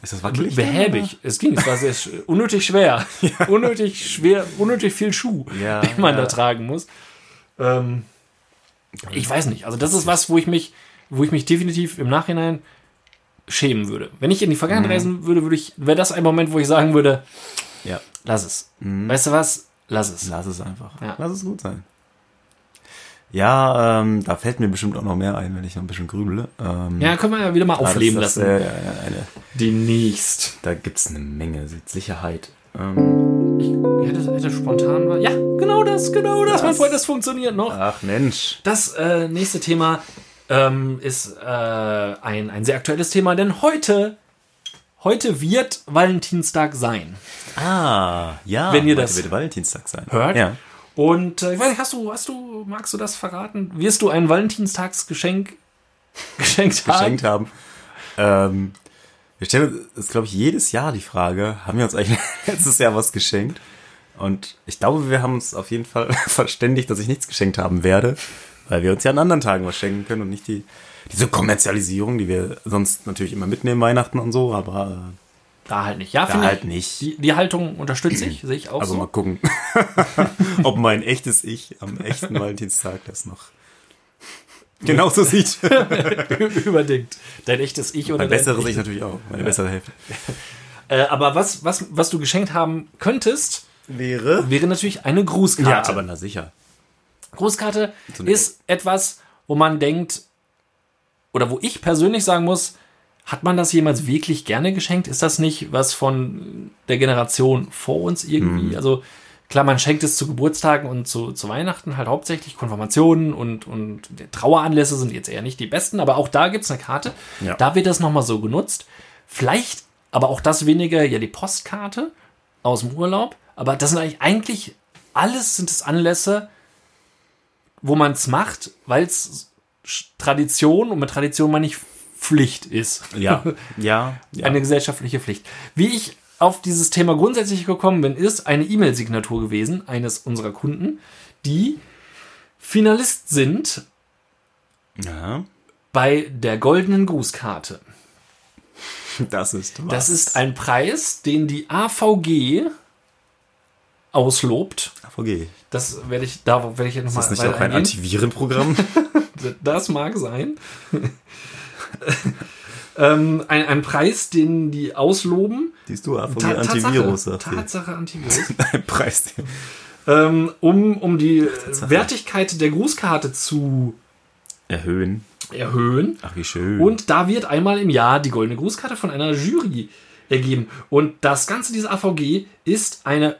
Speaker 2: ist das wackelig?
Speaker 1: behäbig. Es ging, es war sehr unnötig schwer. Unnötig schwer, unnötig viel Schuh,
Speaker 2: Ja,
Speaker 1: den man
Speaker 2: ja.
Speaker 1: da tragen muss. Ähm, ich weiß nicht. Also das ist was, wo ich mich, wo ich mich definitiv im Nachhinein schämen würde. Wenn ich in die
Speaker 2: Mhm.
Speaker 1: Vergangenheit reisen würde, würde ich, wäre das ein Moment, wo ich sagen würde,
Speaker 2: Ja.
Speaker 1: lass es. Weißt du was? Lass es.
Speaker 2: Lass es einfach.
Speaker 1: Ja.
Speaker 2: Lass es gut sein. Ja, ähm, da fällt mir bestimmt auch noch mehr ein, wenn ich noch ein bisschen grübele. Ähm,
Speaker 1: Ja, können wir ja wieder mal
Speaker 2: ah, das-
Speaker 1: aufleben
Speaker 2: das,
Speaker 1: lassen.
Speaker 2: Äh, eine,
Speaker 1: Demnächst.
Speaker 2: da gibt's eine Menge Sicherheit. Ähm,
Speaker 1: Ich hätte, hätte spontan war. Ja, genau das, genau das, mein Freund, das funktioniert noch.
Speaker 2: ach Mensch.
Speaker 1: Das äh, nächste Thema ähm, ist äh, ein, ein sehr aktuelles Thema, denn heute, heute wird Valentinstag sein.
Speaker 2: Ah, ja.
Speaker 1: Wenn ihr
Speaker 2: heute
Speaker 1: das
Speaker 2: wird Valentinstag sein.
Speaker 1: Hört?
Speaker 2: Ja.
Speaker 1: Und äh, ich weiß nicht, hast du, hast du, magst du das verraten? Wirst du ein Valentinstagsgeschenk geschenkt haben?
Speaker 2: geschenkt haben. Ähm, wir stellen uns, glaube ich, jedes Jahr die Frage, haben wir uns eigentlich letztes Jahr was geschenkt? Und ich glaube, wir haben uns auf jeden Fall verständigt, dass ich nichts geschenkt haben werde, weil wir uns ja an anderen Tagen was schenken können und nicht die, diese Kommerzialisierung, die wir sonst natürlich immer mitnehmen, Weihnachten und so, aber
Speaker 1: Da halt nicht. Ja,
Speaker 2: Da halt
Speaker 1: ich.
Speaker 2: nicht.
Speaker 1: Die, die Haltung unterstütze ich, sehe ich auch
Speaker 2: also mal
Speaker 1: so.
Speaker 2: gucken, ob mein echtes Ich am echten Valentinstag das noch genauso sieht.
Speaker 1: Überdenkt. Dein echtes Ich oder
Speaker 2: Mein
Speaker 1: dein
Speaker 2: besseres Ich natürlich auch, meine bessere Hälfte.
Speaker 1: Äh, aber was, was, was du geschenkt haben könntest,
Speaker 2: Wäre?
Speaker 1: wäre natürlich eine Grußkarte.
Speaker 2: Ja, aber na sicher.
Speaker 1: Grußkarte ist etwas, wo man denkt, oder wo ich persönlich sagen muss, hat man das jemals wirklich gerne geschenkt? Ist das nicht was von der Generation vor uns irgendwie?
Speaker 2: Mhm.
Speaker 1: Also Klar, man schenkt es zu Geburtstagen und zu, zu Weihnachten halt hauptsächlich Konfirmationen und, und Traueranlässe sind jetzt eher nicht die besten, aber auch da gibt's eine Karte.
Speaker 2: Ja.
Speaker 1: Da wird das nochmal so genutzt. Vielleicht, aber auch das weniger, ja, die Postkarte aus dem Urlaub. Aber das sind eigentlich, eigentlich alles sind es Anlässe, wo man es macht, weil es Tradition und mit Tradition meine ich Pflicht ist.
Speaker 2: Ja, ja, ja.
Speaker 1: Eine gesellschaftliche Pflicht. Wie ich auf dieses Thema grundsätzlich gekommen bin, ist eine E-Mail-Signatur gewesen, eines unserer Kunden, die Finalist sind
Speaker 2: ja.
Speaker 1: bei der goldenen Grußkarte.
Speaker 2: Das ist was.
Speaker 1: Das ist ein Preis, den die AVG auslobt.
Speaker 2: AVG.
Speaker 1: Das werde ich, da werde ich jetzt nochmal
Speaker 2: Ist das nicht auch ein Antivirenprogramm?
Speaker 1: Das mag sein. ähm, ein, ein Preis, den die ausloben.
Speaker 2: Siehst du, AVG
Speaker 1: Ta-
Speaker 2: Antivirus,
Speaker 1: Tatsache. Tatsache Antivirus.
Speaker 2: Ein Preis.
Speaker 1: ähm, um, um die Wertigkeit der Grußkarte zu
Speaker 2: Erhöhen.
Speaker 1: erhöhen.
Speaker 2: Ach, wie schön.
Speaker 1: Und da wird einmal im Jahr die goldene Grußkarte von einer Jury ergeben. Und das Ganze dieser AVG ist eine,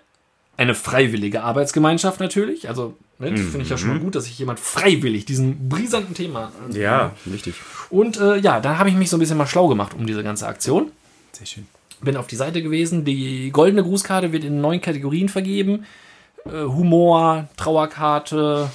Speaker 1: eine freiwillige Arbeitsgemeinschaft natürlich. Also ne, finde ich ja schon mal gut, dass sich jemand freiwillig diesem brisanten Thema
Speaker 2: ja, wichtig.
Speaker 1: Und äh, ja, da habe ich mich so ein bisschen mal schlau gemacht um diese ganze Aktion.
Speaker 2: Sehr schön.
Speaker 1: Bin auf die Seite gewesen. Die goldene Grußkarte wird in neun Kategorien vergeben. Äh, Humor, Trauerkarte,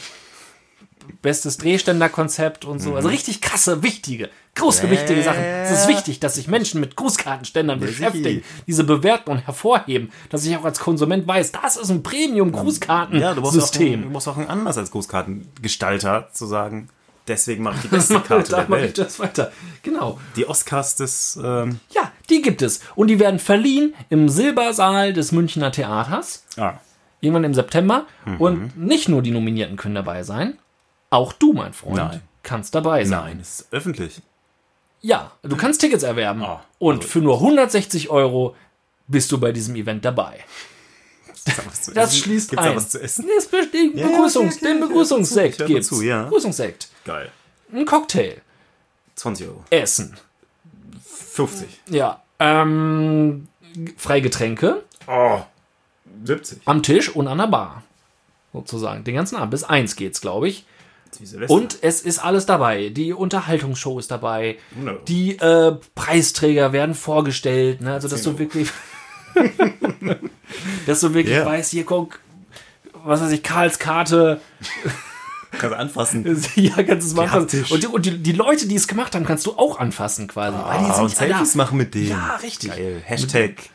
Speaker 1: bestes Drehständerkonzept und so. Also richtig krasse, wichtige, großgewichtige Sachen. Es ist wichtig, dass sich Menschen mit Grußkartenständern
Speaker 2: Ja,
Speaker 1: beschäftigen, diese bewerten und hervorheben, dass ich auch als Konsument weiß, das ist ein
Speaker 2: Ja, du brauchst, auch,
Speaker 1: Premium-Grußkartensystem.
Speaker 2: du brauchst auch ein anders als Grußkartengestalter zu sagen, deswegen mache ich die beste Karte
Speaker 1: da
Speaker 2: der
Speaker 1: mache ich
Speaker 2: Welt.
Speaker 1: das weiter. Genau.
Speaker 2: Die Oscars des, ähm,
Speaker 1: Ja, die gibt es. Und die werden verliehen im Silbersaal des Münchner Theaters.
Speaker 2: ah,
Speaker 1: Irgendwann im September.
Speaker 2: Mhm.
Speaker 1: Und nicht nur die Nominierten können dabei sein. Auch du, mein Freund,
Speaker 2: Nein.
Speaker 1: kannst dabei sein.
Speaker 2: nein, es ist öffentlich.
Speaker 1: Ja, du kannst Tickets erwerben.
Speaker 2: Ah,
Speaker 1: und
Speaker 2: also-
Speaker 1: für nur 160 Euro bist du bei diesem Event dabei. Das
Speaker 2: essen?
Speaker 1: schließt
Speaker 2: Gibt's
Speaker 1: ein.
Speaker 2: da was zu essen?
Speaker 1: Es besteht
Speaker 2: Ja,
Speaker 1: Begrüßungs
Speaker 2: okay, okay,
Speaker 1: den Begrüßungssekt
Speaker 2: hör
Speaker 1: gibt's.
Speaker 2: zu, ja.
Speaker 1: Begrüßungssekt.
Speaker 2: Geil.
Speaker 1: Ein Cocktail.
Speaker 2: 20 Euro.
Speaker 1: Essen.
Speaker 2: 50.
Speaker 1: Ja. Ähm, Freigetränke
Speaker 2: Oh, 70.
Speaker 1: am Tisch und an der Bar. Sozusagen. Den ganzen Abend. Bis eins geht's, glaube ich. Und es ist alles dabei. Die Unterhaltungsshow ist dabei.
Speaker 2: No.
Speaker 1: Die äh, Preisträger werden vorgestellt. Ne? Also, dass du wirklich. dass du wirklich
Speaker 2: Ja.
Speaker 1: weißt, hier guck, was weiß ich, Karls Karte.
Speaker 2: Kannst du anfassen.
Speaker 1: ja, kannst du es mal anfassen. Und, die, und die, die Leute, die es gemacht haben, kannst du auch anfassen quasi. weil die
Speaker 2: Ah,
Speaker 1: sind
Speaker 2: und
Speaker 1: ja.
Speaker 2: Selfies machen mit denen.
Speaker 1: Ja, richtig.
Speaker 2: Geil. Hashtag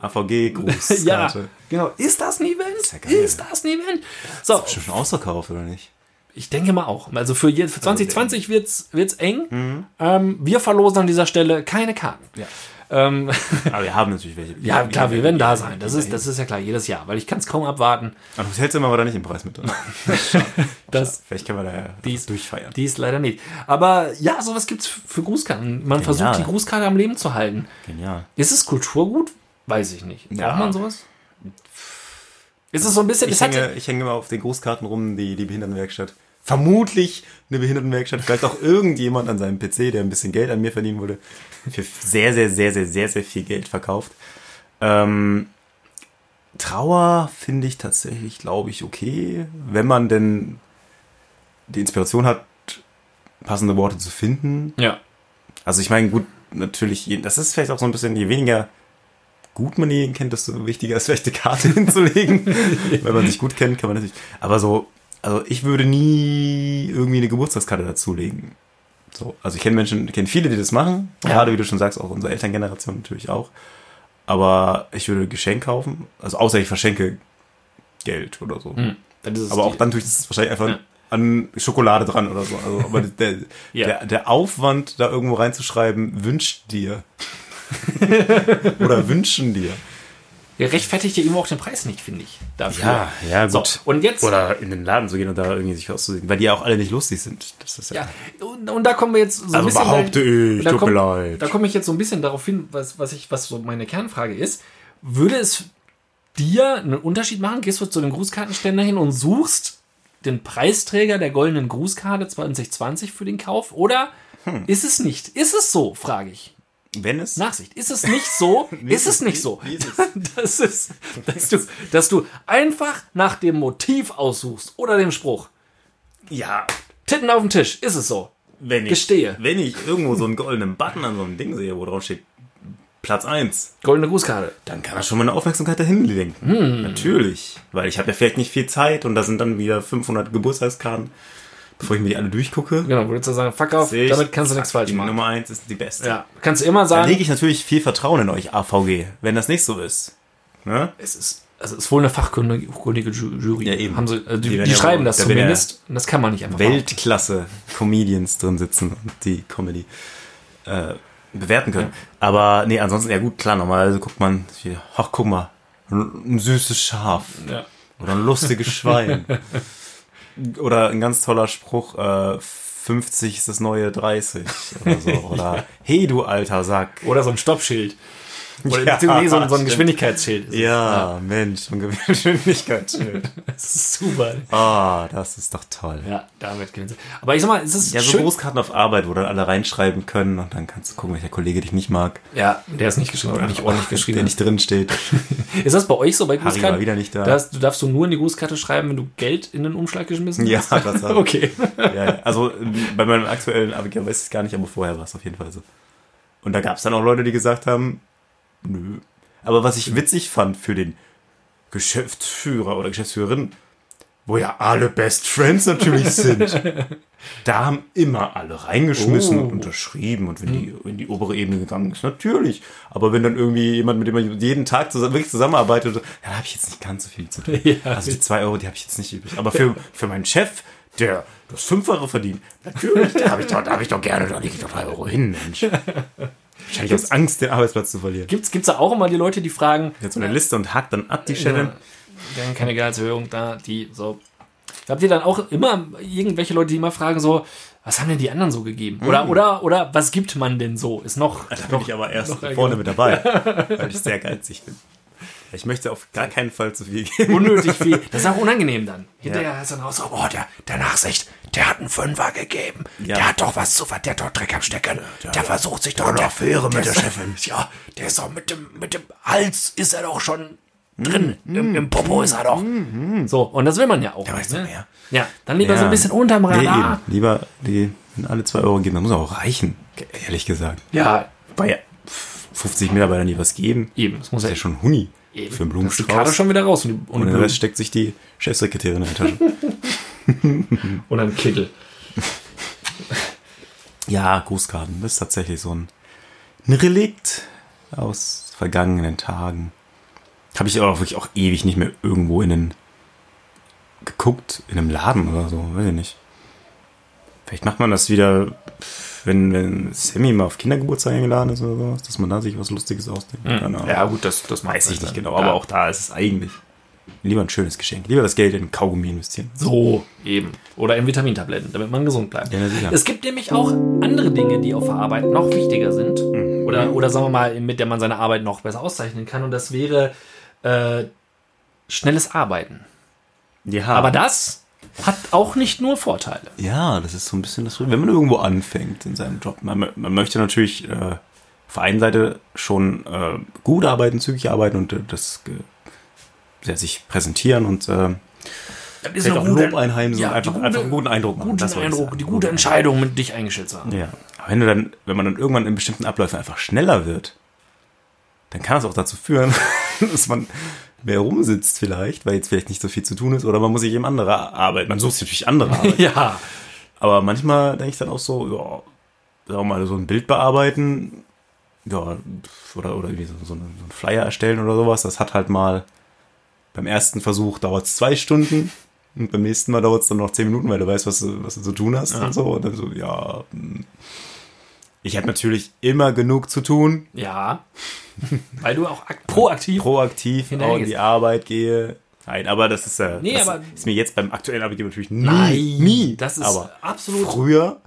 Speaker 2: AVG Grußkarte.
Speaker 1: Ja, genau. Ist das ein Event?
Speaker 2: ja geil.
Speaker 1: Ist das ein Event? So,
Speaker 2: Schon schon ausverkauft, oder nicht?
Speaker 1: Ich denke mal auch. Also für, je- für 2020 wird's wird's eng.
Speaker 2: Mhm.
Speaker 1: Ähm, wir verlosen an dieser Stelle keine Karten.
Speaker 2: Ja.
Speaker 1: Ähm,
Speaker 2: Aber wir haben natürlich welche.
Speaker 1: ja, klar, wir werden da sein. Das ist, das ist ja klar, jedes Jahr, weil ich kann es kaum abwarten.
Speaker 2: Aber das Hotelzimmer war da nicht im Preis mit drin.
Speaker 1: Das,
Speaker 2: Vielleicht können wir da ja
Speaker 1: Dies-
Speaker 2: durchfeiern.
Speaker 1: die ist leider nicht. Aber ja, sowas gibt's für Grußkarten. Man versucht, die Grußkarte am Leben zu halten.
Speaker 2: Genial.
Speaker 1: Ist es Kulturgut? Weiß ich nicht.
Speaker 2: Ja.
Speaker 1: Braucht man sowas? Ist es so ein bisschen.
Speaker 2: Ich hänge, ich hänge immer auf den Grußkarten rum, die, die Behindertenwerkstatt. Vermutlich eine Behindertenwerkstatt, vielleicht auch irgendjemand an seinem PC, der ein bisschen Geld an mir verdienen würde, für sehr, sehr, sehr, sehr, sehr, sehr viel Geld verkauft. Ähm, Trauer finde ich tatsächlich, glaube ich, okay, wenn man denn die Inspiration hat, passende Worte zu finden.
Speaker 1: ja.
Speaker 2: Also ich meine, gut, natürlich, das ist vielleicht auch so ein bisschen, je weniger gut man jeden kennt, desto wichtiger ist vielleicht eine Karte hinzulegen. Wenn man sich gut kennt, kann man natürlich. Aber so, also ich würde nie irgendwie eine Geburtstagskarte dazulegen. So, also ich kenne Menschen, ich kenne viele, die das machen.
Speaker 1: Ja.
Speaker 2: Gerade wie du schon sagst, auch unsere Elterngeneration natürlich auch. Aber ich würde ein Geschenk kaufen. Also außer ich verschenke Geld oder so.
Speaker 1: Hm. Dann ist es
Speaker 2: Aber auch dann tue ich das wahrscheinlich einfach
Speaker 1: Ja.
Speaker 2: an Schokolade dran oder so. Also, aber der,
Speaker 1: Ja.
Speaker 2: der, der Aufwand, da irgendwo reinzuschreiben, wünscht dir. oder wünschen dir.
Speaker 1: Ja, rechtfertigt ja eben auch den Preis nicht, finde ich. Dafür.
Speaker 2: ja,
Speaker 1: So, und jetzt.
Speaker 2: Oder in den Laden zu gehen und da irgendwie sich auszusehen. Weil die ja auch alle nicht lustig sind. Das ist ja.
Speaker 1: Ja, und, und da kommen wir jetzt so ein
Speaker 2: Also
Speaker 1: bisschen.
Speaker 2: behaupte ich,
Speaker 1: da
Speaker 2: tut
Speaker 1: komm-
Speaker 2: mir leid.
Speaker 1: Da komme ich jetzt so ein bisschen darauf hin, was, was, ich, was so meine Kernfrage ist. Würde es dir einen Unterschied machen? Gehst du zu dem Grußkartenständer hin und suchst den Preisträger der goldenen Grußkarte 2020 für den Kauf? Oder
Speaker 2: Hm.
Speaker 1: ist es nicht? Ist es so, frage ich.
Speaker 2: Wenn es.
Speaker 1: Nachsicht. Ist es nicht so? ist es nicht so? Das ist, dass du, dass du einfach nach dem Motiv aussuchst oder dem Spruch.
Speaker 2: Ja,
Speaker 1: Titten auf dem Tisch. Ist es so?
Speaker 2: wenn ich,
Speaker 1: Gestehe.
Speaker 2: wenn ich irgendwo so einen goldenen Button an so einem Ding sehe, wo drauf steht Platz 1,
Speaker 1: Goldene Grußkarte.
Speaker 2: dann kann er schon meine Aufmerksamkeit dahin lenken.
Speaker 1: Hm.
Speaker 2: Natürlich. Weil ich habe ja vielleicht nicht viel Zeit und da sind dann wieder 500 Geburtstagskarten. Bevor ich mir die alle durchgucke,
Speaker 1: Genau, würdest du sagen, fuck auf, damit kannst du nichts falsch
Speaker 2: die
Speaker 1: machen.
Speaker 2: Nummer 1 ist die beste.
Speaker 1: Ja, kannst du immer
Speaker 2: Da
Speaker 1: sagen,
Speaker 2: lege ich natürlich viel Vertrauen in euch, AVG, wenn das nicht so ist. Ne?
Speaker 1: es ist, also es ist wohl eine fachkundige Ju- Jury.
Speaker 2: Ja, eben.
Speaker 1: Haben sie, äh, die,
Speaker 2: Die
Speaker 1: die,
Speaker 2: ja
Speaker 1: schreiben
Speaker 2: wohl-
Speaker 1: das
Speaker 2: da werden ja
Speaker 1: zumindest. und das kann man nicht einfach machen.
Speaker 2: Weltklasse-Comedians drin sitzen und die Comedy äh, bewerten können. Aber nee, ansonsten, ja gut, klar, normalerweise guckt man hier, ach guck mal, ein, ein süßes Schaf
Speaker 1: Ja.
Speaker 2: oder ein lustiges Schwein. oder ein ganz toller Spruch, äh, 50 ist das neue 30 oder so. Oder hey du alter Sack.
Speaker 1: Oder so ein Stoppschild. Oder
Speaker 2: Ja,
Speaker 1: beziehungsweise so ein, so ein. Geschwindigkeitsschild.
Speaker 2: Ja, Mensch, ein Geschwindigkeitsschild.
Speaker 1: Das ist super.
Speaker 2: Ah, das ist doch toll.
Speaker 1: Ja, damit gewinnen sie. Aber ich sag mal, es ist
Speaker 2: Ja, so
Speaker 1: schön.
Speaker 2: Großkarten auf Arbeit, wo dann alle reinschreiben können und dann kannst du gucken, welcher Kollege dich nicht mag,
Speaker 1: Ja, der ist nicht geschrieben oder nicht ordentlich
Speaker 2: der
Speaker 1: geschrieben.
Speaker 2: nicht drin steht.
Speaker 1: Ist das bei euch so bei
Speaker 2: Harry
Speaker 1: Grußkarten?
Speaker 2: war wieder nicht da.
Speaker 1: Das, du darfst du nur in die Grußkarte schreiben, wenn du Geld in den Umschlag geschmissen
Speaker 2: Ja,
Speaker 1: hast?
Speaker 2: das hat-
Speaker 1: Okay.
Speaker 2: ja, ja. Also ähm, bei meinem aktuellen Arbeitgeber weiß ich es gar nicht, aber vorher war es auf jeden Fall so. Und da gab es dann auch Leute, die gesagt haben, nö. Aber was ich witzig fand für den Geschäftsführer oder Geschäftsführerin, wo ja alle Best Friends natürlich sind, da haben immer alle reingeschmissen
Speaker 1: Oh.
Speaker 2: und unterschrieben und wenn die in die obere Ebene gegangen ist, natürlich. Aber wenn dann irgendwie jemand, mit dem man jeden Tag zusammen, wirklich zusammenarbeitet, ja, da habe ich jetzt nicht ganz so viel zu tun.
Speaker 1: Ja.
Speaker 2: Also die zwei Euro, die habe ich jetzt nicht übrig. Aber für, für meinen Chef, der das Fünffache verdient, natürlich, da habe ich, doch- da hab ich doch gerne, da ich doch drei Euro hin, Mensch. Wahrscheinlich aus Angst, den Arbeitsplatz zu verlieren.
Speaker 1: Gibt's, gibt's da auch immer die Leute, die fragen,
Speaker 2: Jetzt eine Liste und hakt dann ab die Chefin.
Speaker 1: dann keine Gehaltserhöhung, da, die, so. Habt ihr dann auch immer irgendwelche Leute, die immer fragen so, was haben denn die anderen so gegeben? Oder, oder, oder was gibt man denn so? Ist noch,
Speaker 2: Da bin ich aber erst
Speaker 1: noch
Speaker 2: vorne mit dabei, weil ich sehr geizig bin. Ich möchte auf gar keinen Fall zu viel geben.
Speaker 1: unnötig viel. Das ist auch unangenehm dann. Hinterher
Speaker 2: Ja.
Speaker 1: ist dann auch so, oh, der, der Nachsicht, der hat einen Fünfer gegeben.
Speaker 2: Ja.
Speaker 1: Der hat doch was zu ver, der hat doch Dreck am Stecken. Der, versucht sich doch der-
Speaker 2: Affäre mit der
Speaker 1: ist-
Speaker 2: Chefin.
Speaker 1: Ja, der ist doch mit dem, mit dem Hals ist er doch schon drin. Im, Im Popo ist er doch. So, und das will man ja auch.
Speaker 2: Der
Speaker 1: nicht, ne? Ja, dann lieber so
Speaker 2: Ja.
Speaker 1: ein bisschen unterm
Speaker 2: Nee,
Speaker 1: Radar.
Speaker 2: eben. Lieber die alle zwei Euro geben, das muss auch reichen, ehrlich gesagt.
Speaker 1: ja,
Speaker 2: Bei ja 50 Mitarbeitern, die was geben,
Speaker 1: eben. Das muss
Speaker 2: ist
Speaker 1: ja
Speaker 2: ja schon Huni
Speaker 1: eben.
Speaker 2: für
Speaker 1: Das ist die Karte
Speaker 2: Blumenstrauß.
Speaker 1: schon wieder raus. Und, und,
Speaker 2: den Rest steckt sich die Chefsekretärin in die Tasche.
Speaker 1: und ein Kittel.
Speaker 2: Ja, Grußkarten, das ist tatsächlich so ein, ein Relikt aus vergangenen Tagen. Habe ich aber wirklich auch ewig nicht mehr irgendwo in den geguckt, in einem Laden oder so, weiß ich nicht. Vielleicht macht man das wieder, wenn, wenn Sammy mal auf Kindergeburtstag eingeladen ist oder sowas, dass man da sich was Lustiges ausdenkt. Ahnung.
Speaker 1: Ja, gut, das, das
Speaker 2: weiß ich nicht genau,
Speaker 1: Ja.
Speaker 2: aber auch da ist es eigentlich lieber ein schönes Geschenk. Lieber das Geld in Kaugummi investieren.
Speaker 1: So, eben. Oder in Vitamintabletten, damit man gesund bleibt.
Speaker 2: Ja.
Speaker 1: Es gibt nämlich auch andere Dinge, die auf der Arbeit noch wichtiger sind.
Speaker 2: Mhm.
Speaker 1: Oder, oder sagen wir mal, mit der man seine Arbeit noch besser auszeichnen kann. Und das wäre äh, schnelles Arbeiten.
Speaker 2: Ja,
Speaker 1: Aber das hat auch nicht nur Vorteile.
Speaker 2: Ja, das ist so ein bisschen das, wenn man irgendwo anfängt in seinem Job. Man, man möchte natürlich äh, auf der einen Seite schon äh, gut arbeiten, zügig arbeiten und äh, das ge- ja, sich präsentieren und äh,
Speaker 1: Das ist
Speaker 2: auch
Speaker 1: gute-
Speaker 2: Lob einheimsen
Speaker 1: ja,
Speaker 2: und einfach,
Speaker 1: gute-
Speaker 2: einfach einen guten Eindruck machen.
Speaker 1: Guten Eindruck, die gute Entscheidung, mit dich eingestellt zu haben.
Speaker 2: Ja. Aber wenn du dann, wenn man dann irgendwann in bestimmten Abläufen einfach schneller wird, dann kann das auch dazu führen, dass man mehr rumsitzt vielleicht, weil jetzt vielleicht nicht so viel zu tun ist oder man muss sich eben andere Arbeit, man sucht sich natürlich andere Arbeit.
Speaker 1: Ja,
Speaker 2: Aber manchmal denke ich dann auch so, ja, sagen wir mal, so ein Bild bearbeiten, ja, oder, oder irgendwie so, so, einen, so einen Flyer erstellen oder sowas, das hat halt mal, beim ersten Versuch dauert es zwei Stunden und beim nächsten Mal dauert es dann noch zehn Minuten, weil du weißt, was du, was du zu tun hast und so. Und dann so, ja, hm. Ich habe natürlich immer genug zu tun,
Speaker 1: ja. Weil du auch ak proaktiv.
Speaker 2: proaktiv in die Arbeit gehe. Nein, aber das ist ja,
Speaker 1: Nee,
Speaker 2: das
Speaker 1: aber-
Speaker 2: ist mir jetzt beim aktuellen Arbeitgeber natürlich nie,
Speaker 1: Nein,
Speaker 2: nie.
Speaker 1: das ist
Speaker 2: aber
Speaker 1: absolut-
Speaker 2: Früher,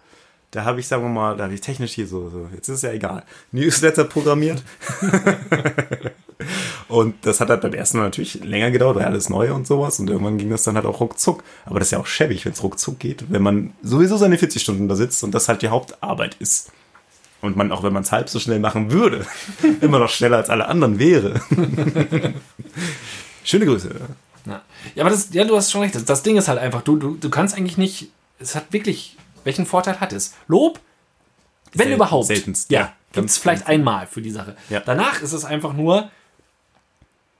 Speaker 2: da habe ich, sagen wir mal, da habe ich technisch hier so, so, jetzt ist es ja egal, Newsletter programmiert. und das hat halt beim ersten Mal natürlich länger gedauert, weil alles neu und sowas. Und irgendwann ging das dann halt auch ruckzuck. Aber das ist ja auch schäbig, wenn es ruckzuck geht, wenn man sowieso seine 40 Stunden da sitzt und das halt die Hauptarbeit ist. Und man, auch wenn man es halb so schnell machen würde, immer noch schneller als alle anderen wäre. Schöne Grüße.
Speaker 1: Ja, ja aber das, ja, du hast schon recht. Das, das Ding ist halt einfach, du, du, du kannst eigentlich nicht, es hat wirklich, welchen Vorteil hat es? Lob, wenn
Speaker 2: Selten-
Speaker 1: überhaupt.
Speaker 2: seltenst,
Speaker 1: Ja,
Speaker 2: ja.
Speaker 1: gibt es vielleicht einmal für die Sache.
Speaker 2: Ja.
Speaker 1: Danach ist es einfach nur,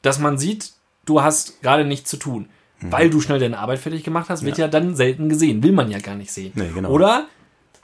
Speaker 1: dass man sieht, du hast gerade nichts zu tun.
Speaker 2: Mhm.
Speaker 1: Weil du schnell deine Arbeit fertig gemacht hast, wird ja. dann selten gesehen. Will man ja gar nicht sehen.
Speaker 2: Nee, genau.
Speaker 1: Oder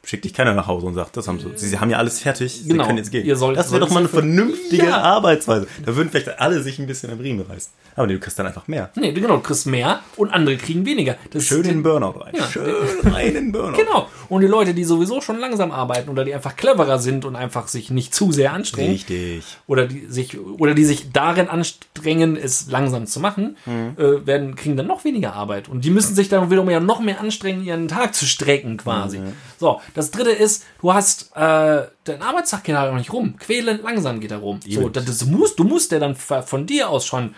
Speaker 2: Schickt dich keiner nach Hause und sagt, das haben sie, sie haben ja alles fertig,
Speaker 1: Genau.
Speaker 2: sie können jetzt gehen.
Speaker 1: Ihr sollt-
Speaker 2: das wäre doch mal eine vernünftige
Speaker 1: Ja.
Speaker 2: Arbeitsweise. Da würden vielleicht alle sich ein bisschen am Riemen reißen. Aber nee, du kriegst dann einfach mehr.
Speaker 1: Nee, genau, du kriegst mehr und andere kriegen weniger. Das
Speaker 2: Schön in den Burnout rein.
Speaker 1: Ja.
Speaker 2: Schön rein in Burnout.
Speaker 1: Genau. Und die Leute, die sowieso schon langsam arbeiten oder die einfach cleverer sind und einfach sich nicht zu sehr anstrengen
Speaker 2: Richtig.
Speaker 1: oder die sich oder die sich darin anstrengen, es langsam zu machen,
Speaker 2: Mhm.
Speaker 1: äh, werden kriegen dann noch weniger Arbeit und die müssen sich dann wiederum ja noch mehr anstrengen, ihren Tag zu strecken quasi.
Speaker 2: Mhm.
Speaker 1: So, das Dritte ist, du hast äh, dein Arbeitstag geht halt noch nicht rum, quälend langsam geht er rum. So, das, das musst, du musst ja dann von dir aus schon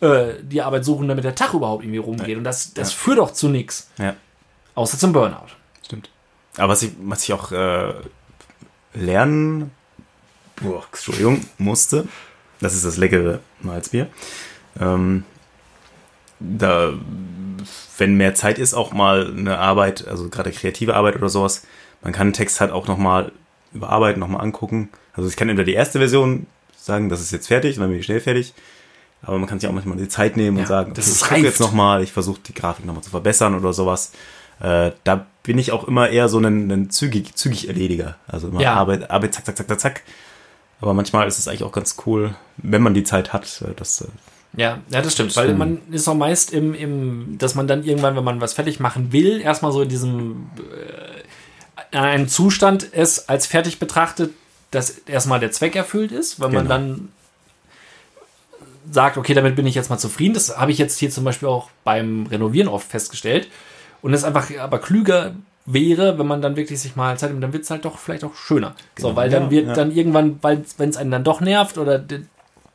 Speaker 1: äh, die Arbeit suchen, damit der Tag überhaupt irgendwie rumgeht und das das führt doch zu nichts,
Speaker 2: Ja,
Speaker 1: außer zum Burnout.
Speaker 2: stimmt. Aber was ich, was ich auch äh, lernen, boah, Entschuldigung, musste, das ist das leckere Malzbier. Ähm, da, wenn mehr Zeit ist, auch mal eine Arbeit, also gerade kreative Arbeit oder sowas, man kann Text halt auch nochmal überarbeiten, nochmal angucken. Also ich kann entweder die erste Version sagen, das ist jetzt fertig, dann bin ich schnell fertig. Aber man kann sich auch manchmal die Zeit nehmen
Speaker 1: Ja,
Speaker 2: und sagen,
Speaker 1: das
Speaker 2: okay,
Speaker 1: ist
Speaker 2: ich gucke jetzt nochmal, ich versuche die Grafik nochmal zu verbessern oder sowas. Äh, da bin ich auch immer eher so ein, ein zügig, zügig Erlediger. Also immer
Speaker 1: Ja.
Speaker 2: Arbeit, Arbeit, zack, zack, zack, zack, zack. Aber manchmal ist es eigentlich auch ganz cool, wenn man die Zeit hat, äh, das äh,
Speaker 1: Ja, ja, das stimmt, weil man ist auch meist im, im, dass man dann irgendwann, wenn man was fertig machen will, erstmal so in diesem in einem Zustand es als fertig betrachtet, dass erstmal der Zweck erfüllt ist, weil man
Speaker 2: Genau.
Speaker 1: dann sagt, okay, damit bin ich jetzt mal zufrieden. Das habe ich jetzt hier zum Beispiel auch beim Renovieren oft festgestellt. Und es einfach aber klüger wäre, wenn man dann wirklich sich mal Zeit nimmt, dann wird es halt doch vielleicht auch schöner. So,
Speaker 2: Genau.
Speaker 1: weil dann wird
Speaker 2: ja.
Speaker 1: dann irgendwann, weil wenn es einen dann doch nervt oder der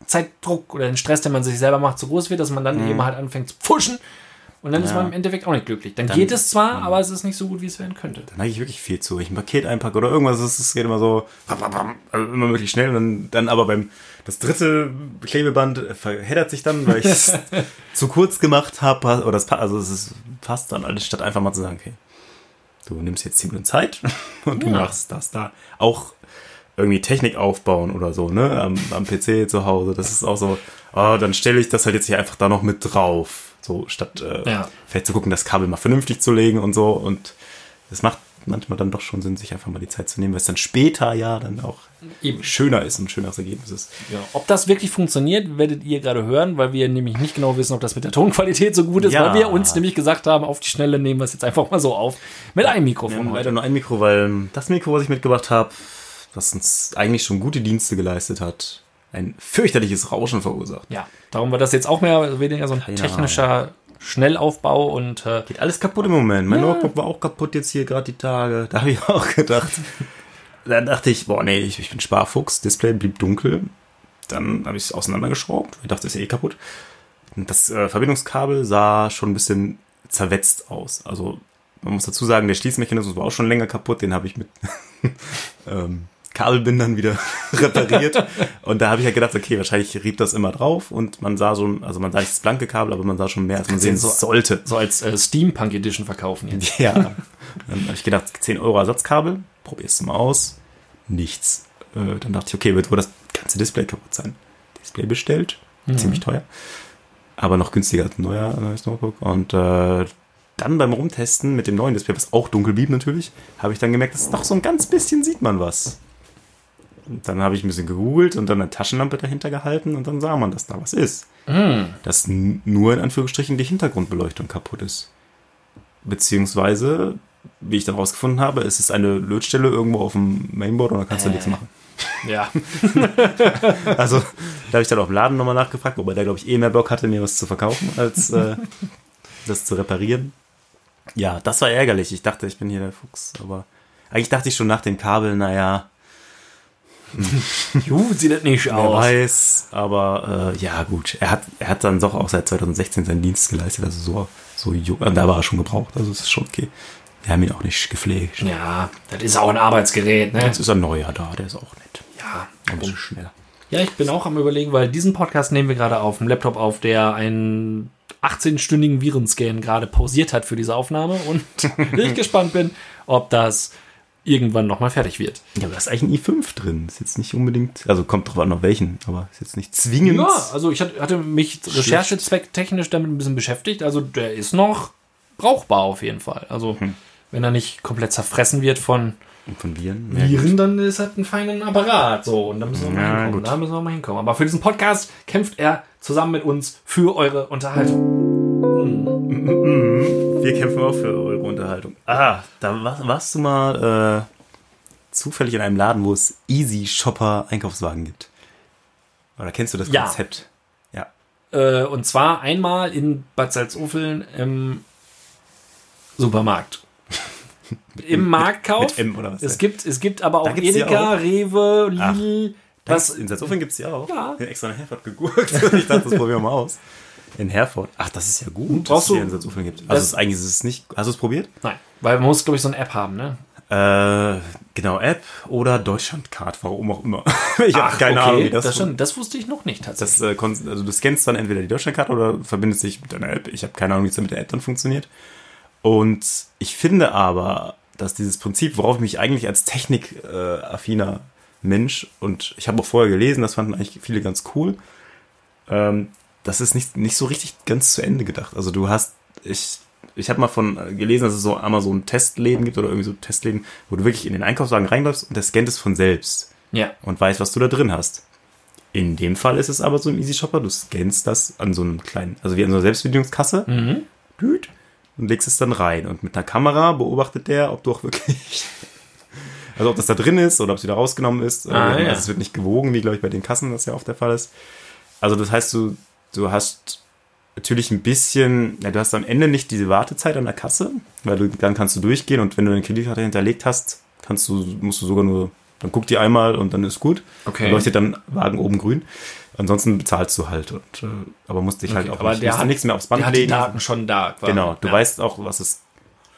Speaker 1: Zeitdruck oder den Stress, den man sich selber macht, zu groß wird, dass man dann eben halt anfängt zu pushen. Und dann ist.
Speaker 2: Ja.
Speaker 1: man im Endeffekt auch nicht glücklich. Dann,
Speaker 2: Dann-
Speaker 1: geht es zwar, aber es ist nicht so gut, wie es werden könnte.
Speaker 2: Dann neige ich wirklich viel zu. Ich ein Paket einpacke oder irgendwas, es es geht immer so, also immer wirklich schnell und dann, dann aber beim, das dritte Klebeband verheddert sich dann, weil ich es zu kurz gemacht habe, oder das, pa- also es ist passt dann alles, statt einfach mal zu sagen, okay, du nimmst jetzt 10 Minuten Zeit und du
Speaker 1: Ja.
Speaker 2: machst das da. Auch irgendwie Technik aufbauen oder so, ne, am, am PC zu Hause, das ist auch so, oh, dann stelle ich das halt jetzt hier einfach da noch mit drauf. So, statt äh,
Speaker 1: Ja.
Speaker 2: vielleicht zu gucken, das Kabel mal vernünftig zu legen und so. Und es macht manchmal dann doch schon Sinn, sich einfach mal die Zeit zu nehmen, weil es dann später ja dann auch
Speaker 1: Eben.
Speaker 2: schöner ist und ein schöneres Ergebnis ist.
Speaker 1: Ja. Ob das wirklich funktioniert, werdet ihr gerade hören, weil wir nämlich nicht genau wissen, ob das mit der Tonqualität so gut ist,
Speaker 2: Ja.
Speaker 1: weil wir uns nämlich gesagt haben, auf die Schnelle nehmen wir es jetzt einfach mal so auf. Mit einem Mikrofon
Speaker 2: haben leider nur ein Mikro, weil das Mikro, was ich mitgebracht habe, das uns eigentlich schon gute Dienste geleistet hat, ein fürchterliches Rauschen verursacht.
Speaker 1: Ja, darum war das jetzt auch mehr oder weniger so ein
Speaker 2: Keine
Speaker 1: technischer Schnellaufbau und äh,
Speaker 2: Geht alles kaputt im Moment. Mein
Speaker 1: Ja.
Speaker 2: Notebook war auch kaputt jetzt hier gerade die Tage. Da habe ich auch gedacht. Dann dachte ich, boah, nee, ich, ich bin Sparfuchs. Display blieb dunkel. Dann habe ich es auseinandergeschraubt. Ich dachte, das ist ja eh kaputt. Und das äh, Verbindungskabel sah schon ein bisschen zerwetzt aus. Also man muss dazu sagen, der Schließmechanismus war auch schon länger kaputt. Den habe ich mit ähm, Kabelbindern wieder repariert. Und da habe ich ja gedacht, okay, wahrscheinlich rieb das immer drauf. Und man sah schon, also man sah nicht das blanke Kabel, aber man sah schon mehr, als man
Speaker 1: du
Speaker 2: sehen
Speaker 1: so-
Speaker 2: sollte.
Speaker 1: so als äh, Steampunk Edition verkaufen jetzt.
Speaker 2: Ja. Dann habe ich gedacht, 10 Euro Ersatzkabel, probier's mal aus. Nichts. Äh, dann dachte ich, okay, wird wohl das ganze Display kaputt sein. Display bestellt, ziemlich teuer. Aber noch günstiger als ein neuer neues Notebook. Und äh, dann beim Rumtesten mit dem neuen Display, was auch dunkel blieb natürlich, habe ich dann gemerkt, dass doch so ein ganz bisschen sieht man was. Und dann habe ich ein bisschen gegoogelt und dann eine Taschenlampe dahinter gehalten und dann sah man, dass da was ist. Dass n- nur in Anführungsstrichen die Hintergrundbeleuchtung kaputt ist. Beziehungsweise, wie ich dann rausgefunden habe, ist es eine Lötstelle irgendwo auf dem Mainboard und da kannst du
Speaker 1: Äh.
Speaker 2: nichts machen.
Speaker 1: Ja.
Speaker 2: Also, da habe ich dann auch im Laden nochmal nachgefragt, wobei der, glaube ich, eh mehr Bock hatte, mir was zu verkaufen, als äh, das zu reparieren. Ja, das war ärgerlich. Ich dachte, ich bin hier der Fuchs, aber eigentlich dachte ich schon nach dem Kabel, naja,
Speaker 1: Ju, sieht das nicht
Speaker 2: wer
Speaker 1: aus.
Speaker 2: weiß, aber äh, ja, gut. Er hat, er hat dann doch auch seit 2016 seinen Dienst geleistet, also so, so jung, da war er schon gebraucht, also es ist schon okay. Wir haben ihn auch nicht gepflegt.
Speaker 1: Ja, das ist auch ein Arbeitsgerät, ne?
Speaker 2: Jetzt ist ein neuer da, der ist auch nett.
Speaker 1: Ja,
Speaker 2: Ein bisschen schneller.
Speaker 1: Ja, ich bin auch am überlegen, weil diesen Podcast nehmen wir gerade auf dem Laptop auf, der einen 18-stündigen Virenscan gerade pausiert hat für diese Aufnahme und ich gespannt bin, ob das irgendwann nochmal fertig wird.
Speaker 2: Ja, aber da ist eigentlich ein i5 drin. Ist jetzt nicht unbedingt, also kommt drauf an, auf welchen, aber ist jetzt nicht zwingend.
Speaker 1: Ja, also ich hat- hatte mich recherchezwecktechnisch damit ein bisschen beschäftigt. Also der ist noch brauchbar auf jeden Fall. Also wenn er nicht komplett zerfressen wird von
Speaker 2: Von Viren. Ja,
Speaker 1: Viren, dann ist das ein feiner Apparat. So, und da müssen wir mal
Speaker 2: Ja,
Speaker 1: hinkommen.
Speaker 2: gut.
Speaker 1: Da müssen wir mal hinkommen. Aber für diesen Podcast kämpft er zusammen mit uns für eure Unterhaltung.
Speaker 2: Wir kämpfen auch für eure Unterhaltung. Ah, da war, warst du mal äh, zufällig in einem Laden, wo es Easy Shopper Einkaufswagen gibt. Oder kennst du das
Speaker 1: Ja.
Speaker 2: Konzept? Ja.
Speaker 1: Äh, und zwar einmal in Bad Salzuffeln im Supermarkt. Im Marktkauf.
Speaker 2: Mit M oder was?
Speaker 1: Es gibt, es gibt aber auch Edeka,
Speaker 2: auch?
Speaker 1: Rewe, Lidl.
Speaker 2: Was?
Speaker 1: Was?
Speaker 2: In Salzuflen gibt es die auch.
Speaker 1: Ja.
Speaker 2: Ich extra in Herford geguckt. ich dachte, das probieren wir mal aus. In Herford. Ach, das ist ja gut,
Speaker 1: Brauchst
Speaker 2: dass es
Speaker 1: du-
Speaker 2: hier in Salzuflen gibt. Also
Speaker 1: das-
Speaker 2: es ist eigentlich ist es nicht. Hast du es probiert?
Speaker 1: Nein, weil man muss, glaube ich, so eine App haben, ne?
Speaker 2: Äh, genau, App oder Deutschlandcard, warum auch immer. ich habe keine Ahnung, wie das,
Speaker 1: das, schon, das wusste ich noch nicht tatsächlich.
Speaker 2: Das, äh, also du scannst dann entweder die Deutschlandkarte oder verbindest dich mit deiner App. Ich habe keine Ahnung, wie es dann mit der App dann funktioniert. Und ich finde aber, dass dieses Prinzip, worauf ich mich eigentlich als technikaffiner Mensch und ich habe auch vorher gelesen, das fanden eigentlich viele ganz cool, ähm, das ist nicht, nicht so richtig ganz zu Ende gedacht. Also du hast, ich, ich habe mal von äh, gelesen, dass es so Amazon Testläden gibt oder irgendwie so Testläden, wo du wirklich in den Einkaufswagen reinläufst und der scannt es von selbst
Speaker 1: ja.
Speaker 2: und weiß, was du da drin hast. In dem Fall ist es aber so im Easy Shopper, du scannst das an so einem kleinen, also wie an so einer Selbstbedienungskasse
Speaker 1: Mhm.
Speaker 2: Düt, und legst es dann rein. Und mit einer Kamera beobachtet der, ob du auch wirklich, also ob das da drin ist oder ob es wieder rausgenommen ist.
Speaker 1: Ah,
Speaker 2: also
Speaker 1: ja.
Speaker 2: es wird nicht gewogen, wie glaube ich bei den Kassen das ja oft der Fall ist. Also das heißt, du, du hast natürlich ein bisschen, ja, du hast am Ende nicht diese Wartezeit an der Kasse, weil du, dann kannst du durchgehen und wenn du eine Kreditkarte hinterlegt hast, kannst du, musst du sogar nur, dann guck die einmal und dann ist gut.
Speaker 1: Okay.
Speaker 2: Dann leuchtet dann Wagen oben grün. Ansonsten bezahlst du halt. Und, äh, aber musst dich halt
Speaker 1: Okay,
Speaker 2: auch
Speaker 1: aber
Speaker 2: nicht,
Speaker 1: der hat-
Speaker 2: nichts mehr aufs Band
Speaker 1: Der hat die
Speaker 2: legen.
Speaker 1: Daten schon da. quasi.
Speaker 2: Genau, du
Speaker 1: ja.
Speaker 2: weißt auch, was es.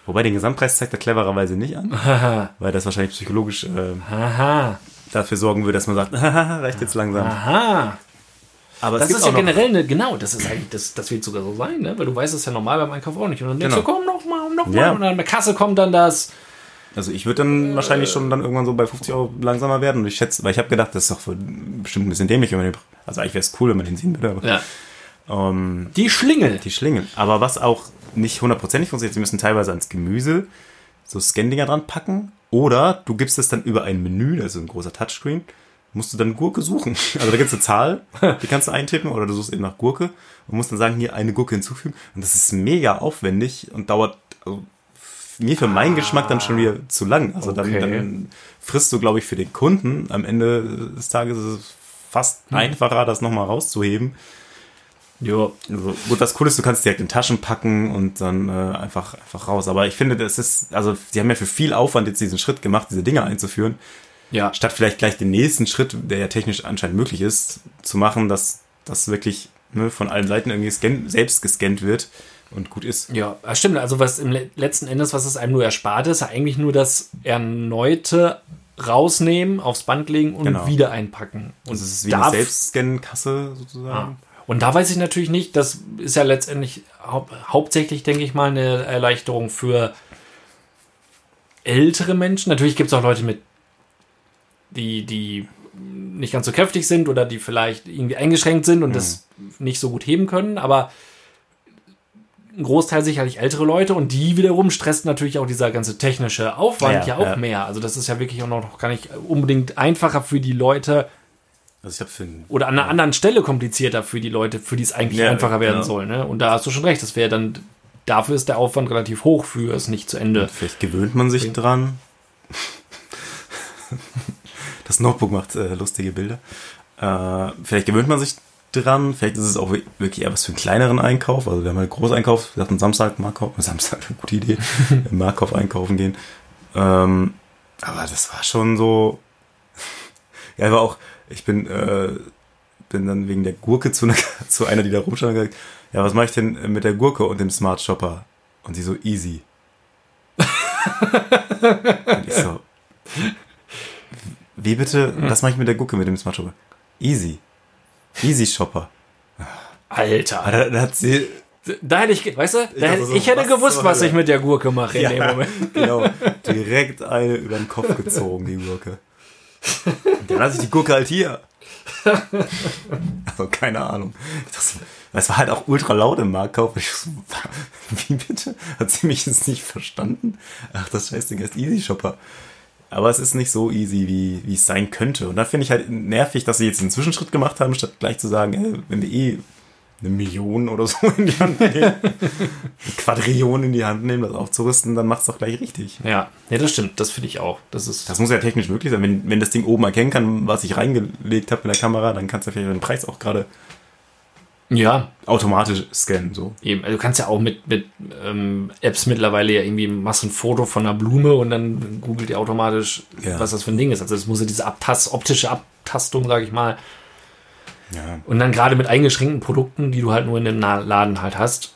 Speaker 2: Wobei den Gesamtpreis zeigt er clevererweise nicht an, weil das wahrscheinlich psychologisch äh, dafür sorgen würde, dass man sagt, haha, reicht jetzt langsam.
Speaker 1: aha.
Speaker 2: Aber
Speaker 1: Das ist ja generell eine, genau, das ist eigentlich, das, das wird sogar so sein, ne? Weil du weißt es ja normal beim Einkauf auch nicht. Und dann denkst
Speaker 2: Genau.
Speaker 1: du, komm noch mal, noch mal.
Speaker 2: Ja.
Speaker 1: Und an der Kasse kommt dann das.
Speaker 2: Also ich würde dann wahrscheinlich schon dann irgendwann so bei 50 Euro langsamer werden. Und ich schätze, weil ich habe gedacht, das ist doch für bestimmt ein bisschen dämlich, wenn man den, also eigentlich wäre es cool, wenn man den sehen würde, aber
Speaker 1: Ja.
Speaker 2: ähm,
Speaker 1: Die Schlingel.
Speaker 2: die Schlingen. Aber was auch nicht hundertprozentig funktioniert, sie müssen teilweise ans Gemüse so Scan-Dinger dran packen. Oder du gibst es dann über ein Menü, also ein großer Touchscreen, musst du dann Gurke suchen. Also da gibt es eine Zahl, die kannst du eintippen oder du suchst eben nach Gurke und musst dann sagen, hier eine Gurke hinzufügen. Und das ist mega aufwendig und dauert also mir für meinen Geschmack dann schon wieder zu lang. Also dann,
Speaker 1: Okay.
Speaker 2: dann frisst du, glaube ich, für den Kunden am Ende des Tages ist es fast einfacher, das nochmal rauszuheben.
Speaker 1: Ja.
Speaker 2: Also, gut, was cool ist, du kannst direkt in Taschen packen und dann äh, einfach, einfach raus. Aber ich finde, das ist, also sie haben ja für viel Aufwand jetzt diesen Schritt gemacht, diese Dinger einzuführen,
Speaker 1: Ja.
Speaker 2: statt vielleicht gleich den nächsten Schritt, der ja technisch anscheinend möglich ist, zu machen, dass das wirklich ne, von allen Seiten irgendwie scan selbst gescannt wird und gut ist.
Speaker 1: Ja, das stimmt. Also was im le- letzten Endes, was es einem nur erspart ist, eigentlich nur das erneute rausnehmen, aufs Band legen und
Speaker 2: Genau.
Speaker 1: wieder einpacken. Und
Speaker 2: Das ist wie
Speaker 1: da-
Speaker 2: eine Selbstscan-Kasse sozusagen.
Speaker 1: Und da weiß ich natürlich nicht, das ist ja letztendlich hau hauptsächlich, denke ich mal, eine Erleichterung für ältere Menschen. Natürlich gibt es auch Leute mit, die, die nicht ganz so kräftig sind oder die vielleicht irgendwie eingeschränkt sind und das nicht so gut heben können, aber ein Großteil sicherlich ältere Leute und die wiederum stresst natürlich auch dieser ganze technische Aufwand ja,
Speaker 2: Ja,
Speaker 1: auch
Speaker 2: ja.
Speaker 1: mehr. Also das ist ja wirklich auch noch gar nicht unbedingt einfacher für die Leute,
Speaker 2: Also ich habe für einen
Speaker 1: oder an einer anderen Stelle komplizierter für die Leute, für die es eigentlich
Speaker 2: Ja,
Speaker 1: einfacher werden soll. Ne? Und da hast du schon recht, das wäre dann, dafür ist der Aufwand relativ hoch für es nicht zu Ende.
Speaker 2: Vielleicht gewöhnt man sich dran. Das Notebook macht äh, lustige Bilder. Äh, vielleicht gewöhnt man sich dran. Vielleicht ist es auch wi- wirklich eher was für einen kleineren Einkauf. Also wir haben halt Großeinkauf, wir hatten Samstag Markov, Samstag, gute Idee, Markov einkaufen gehen. Ähm, aber das war schon so. Ja, aber auch, ich bin, äh, bin dann wegen der Gurke zu, einer, zu einer, die da rumstand, und gesagt, ja, was mache ich denn mit der Gurke und dem Smart Shopper? Und sie so easy. Und ich so, wie bitte, was mache ich mit der Gucke mit dem Smart Shopper? Easy. Easy Shopper.
Speaker 1: Alter.
Speaker 2: Aber da, da hat sie,
Speaker 1: Da hätte ich, weißt du, da hätte,
Speaker 2: so,
Speaker 1: ich hätte
Speaker 2: was
Speaker 1: gewusst, was ich mit der Gurke mache in dem Moment.
Speaker 2: genau, direkt eine über den Kopf gezogen, die Gurke. Und dann lasse ich die Gurke halt hier. Also keine Ahnung. Das, es war halt auch ultra laut im Marktkauf. Ich so, wie bitte? Hat sie mich jetzt nicht verstanden? Ach, das Scheißding heißt Easy Shopper. Aber es ist nicht so easy, wie, wie es sein könnte. Und da finde ich halt nervig, dass sie jetzt einen Zwischenschritt gemacht haben, statt gleich zu sagen, ey, wenn wir eh eine Million oder so in die Hand nehmen, eine Quadrillion in die Hand nehmen, das aufzurüsten, dann macht es doch gleich richtig.
Speaker 1: Ja, ja, das stimmt. Das finde ich auch. Das ist,
Speaker 2: Das muss ja technisch möglich sein. Wenn, wenn das Ding oben erkennen kann, was ich reingelegt habe in der Kamera, dann kannst du vielleicht den Preis auch gerade
Speaker 1: ja,
Speaker 2: automatisch scannen. So.
Speaker 1: eben. Also du kannst ja auch mit, mit ähm, Apps mittlerweile ja irgendwie machst ein Foto von einer Blume und dann googelt ihr automatisch,
Speaker 2: Ja.
Speaker 1: was das für ein Ding ist. Also das muss ja diese Abtast, optische Abtastung, sage ich mal.
Speaker 2: Ja.
Speaker 1: Und dann gerade mit eingeschränkten Produkten, die du halt nur in dem Laden halt hast.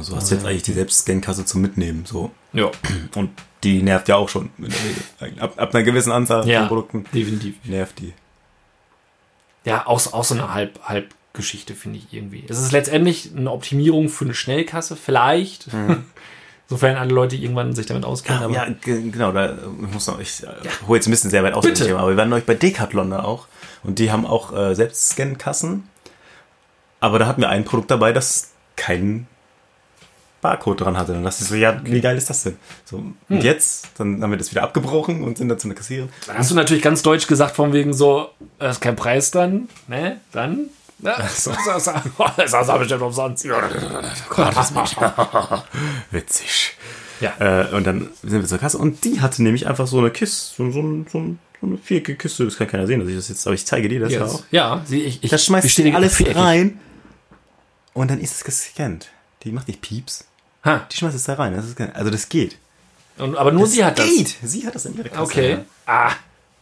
Speaker 2: So hast du jetzt eigentlich die Selbstscan-Kasse zum Mitnehmen. So.
Speaker 1: Ja,
Speaker 2: Und die nervt ja auch schon in der Regel. Ab, ab einer gewissen Anzahl
Speaker 1: ja
Speaker 2: von Produkten
Speaker 1: definitiv.
Speaker 2: nervt die.
Speaker 1: Ja, auch, auch so eine Halb, Halbgeschichte, finde ich irgendwie. Es ist letztendlich eine Optimierung für eine Schnellkasse, vielleicht. Sofern alle Leute irgendwann sich damit auskennen.
Speaker 2: Mhm. Ja, ge- genau, da ich muss noch, ich äh, hole jetzt ein bisschen sehr weit aus dem. Thema, aber wir waren neulich bei Decathlon da auch und die haben auch äh, Selbstscan-Kassen, aber da hatten wir ein Produkt dabei, das keinen Barcode dran hatte. Und das ist so, ja, wie geil ist das denn? So,
Speaker 1: Hm.
Speaker 2: und jetzt, dann haben wir das wieder abgebrochen und sind dann zu einer Kassiererin.
Speaker 1: Dann hast du natürlich ganz deutsch gesagt, von wegen so, da ist kein Preis dran, ne? Dann. Ne? So. Das, das, das, das habe ich bestimmt umsonst.
Speaker 2: Witzig.
Speaker 1: Ja.
Speaker 2: Äh, und dann sind wir zur Kasse und die hatte nämlich einfach so eine Kiste, so, so, so, so eine viereckige Kiste, das kann keiner sehen, dass ich das jetzt, aber ich zeige dir das ja auch.
Speaker 1: Ja, sie, ich, ich,
Speaker 2: Da schmeißt sie alles
Speaker 1: viereckig.
Speaker 2: rein und dann ist es gescannt. Die macht nicht Pieps.
Speaker 1: Ha.
Speaker 2: Die schmeißt es da rein. Das ist, also das geht.
Speaker 1: Und, aber nur sie hat das.
Speaker 2: geht. Sie hat das in ihrer Kasse.
Speaker 1: Okay.
Speaker 2: Ja.
Speaker 1: Ah,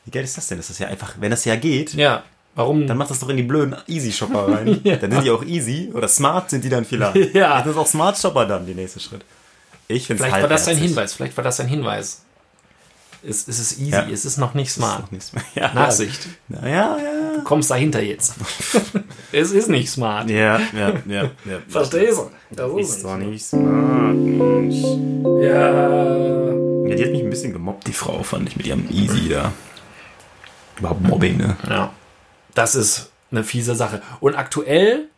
Speaker 2: Wie geil ist das denn? Das ist ja einfach, wenn das ja geht,
Speaker 1: ja. Warum?
Speaker 2: dann macht das doch in die blöden Easy Shopper rein.
Speaker 1: Ja.
Speaker 2: Dann sind die auch easy oder smart sind die dann vielleicht.
Speaker 1: Ja.
Speaker 2: Das ist auch Smart Shopper dann, der nächste Schritt. Ich finde es
Speaker 1: Vielleicht war das ein Hinweis. Vielleicht war das ein Hinweis. Es, es ist easy.
Speaker 2: Ja.
Speaker 1: Es ist noch nicht smart.
Speaker 2: Noch nichts mehr. Ja,
Speaker 1: Nachsicht.
Speaker 2: Ja, ja, ja.
Speaker 1: Du kommst dahinter jetzt. es ist nicht smart.
Speaker 2: Ja, ja, ja. ja.
Speaker 1: Verstehst du? Das
Speaker 2: Ist doch nicht smart. Mensch.
Speaker 1: Ja.
Speaker 2: Ja, die hat mich ein bisschen gemobbt, die Frau, fand ich, mit ihrem Easy da. Überhaupt Mobbing, ne?
Speaker 1: Ja. Das ist eine fiese Sache. Und aktuell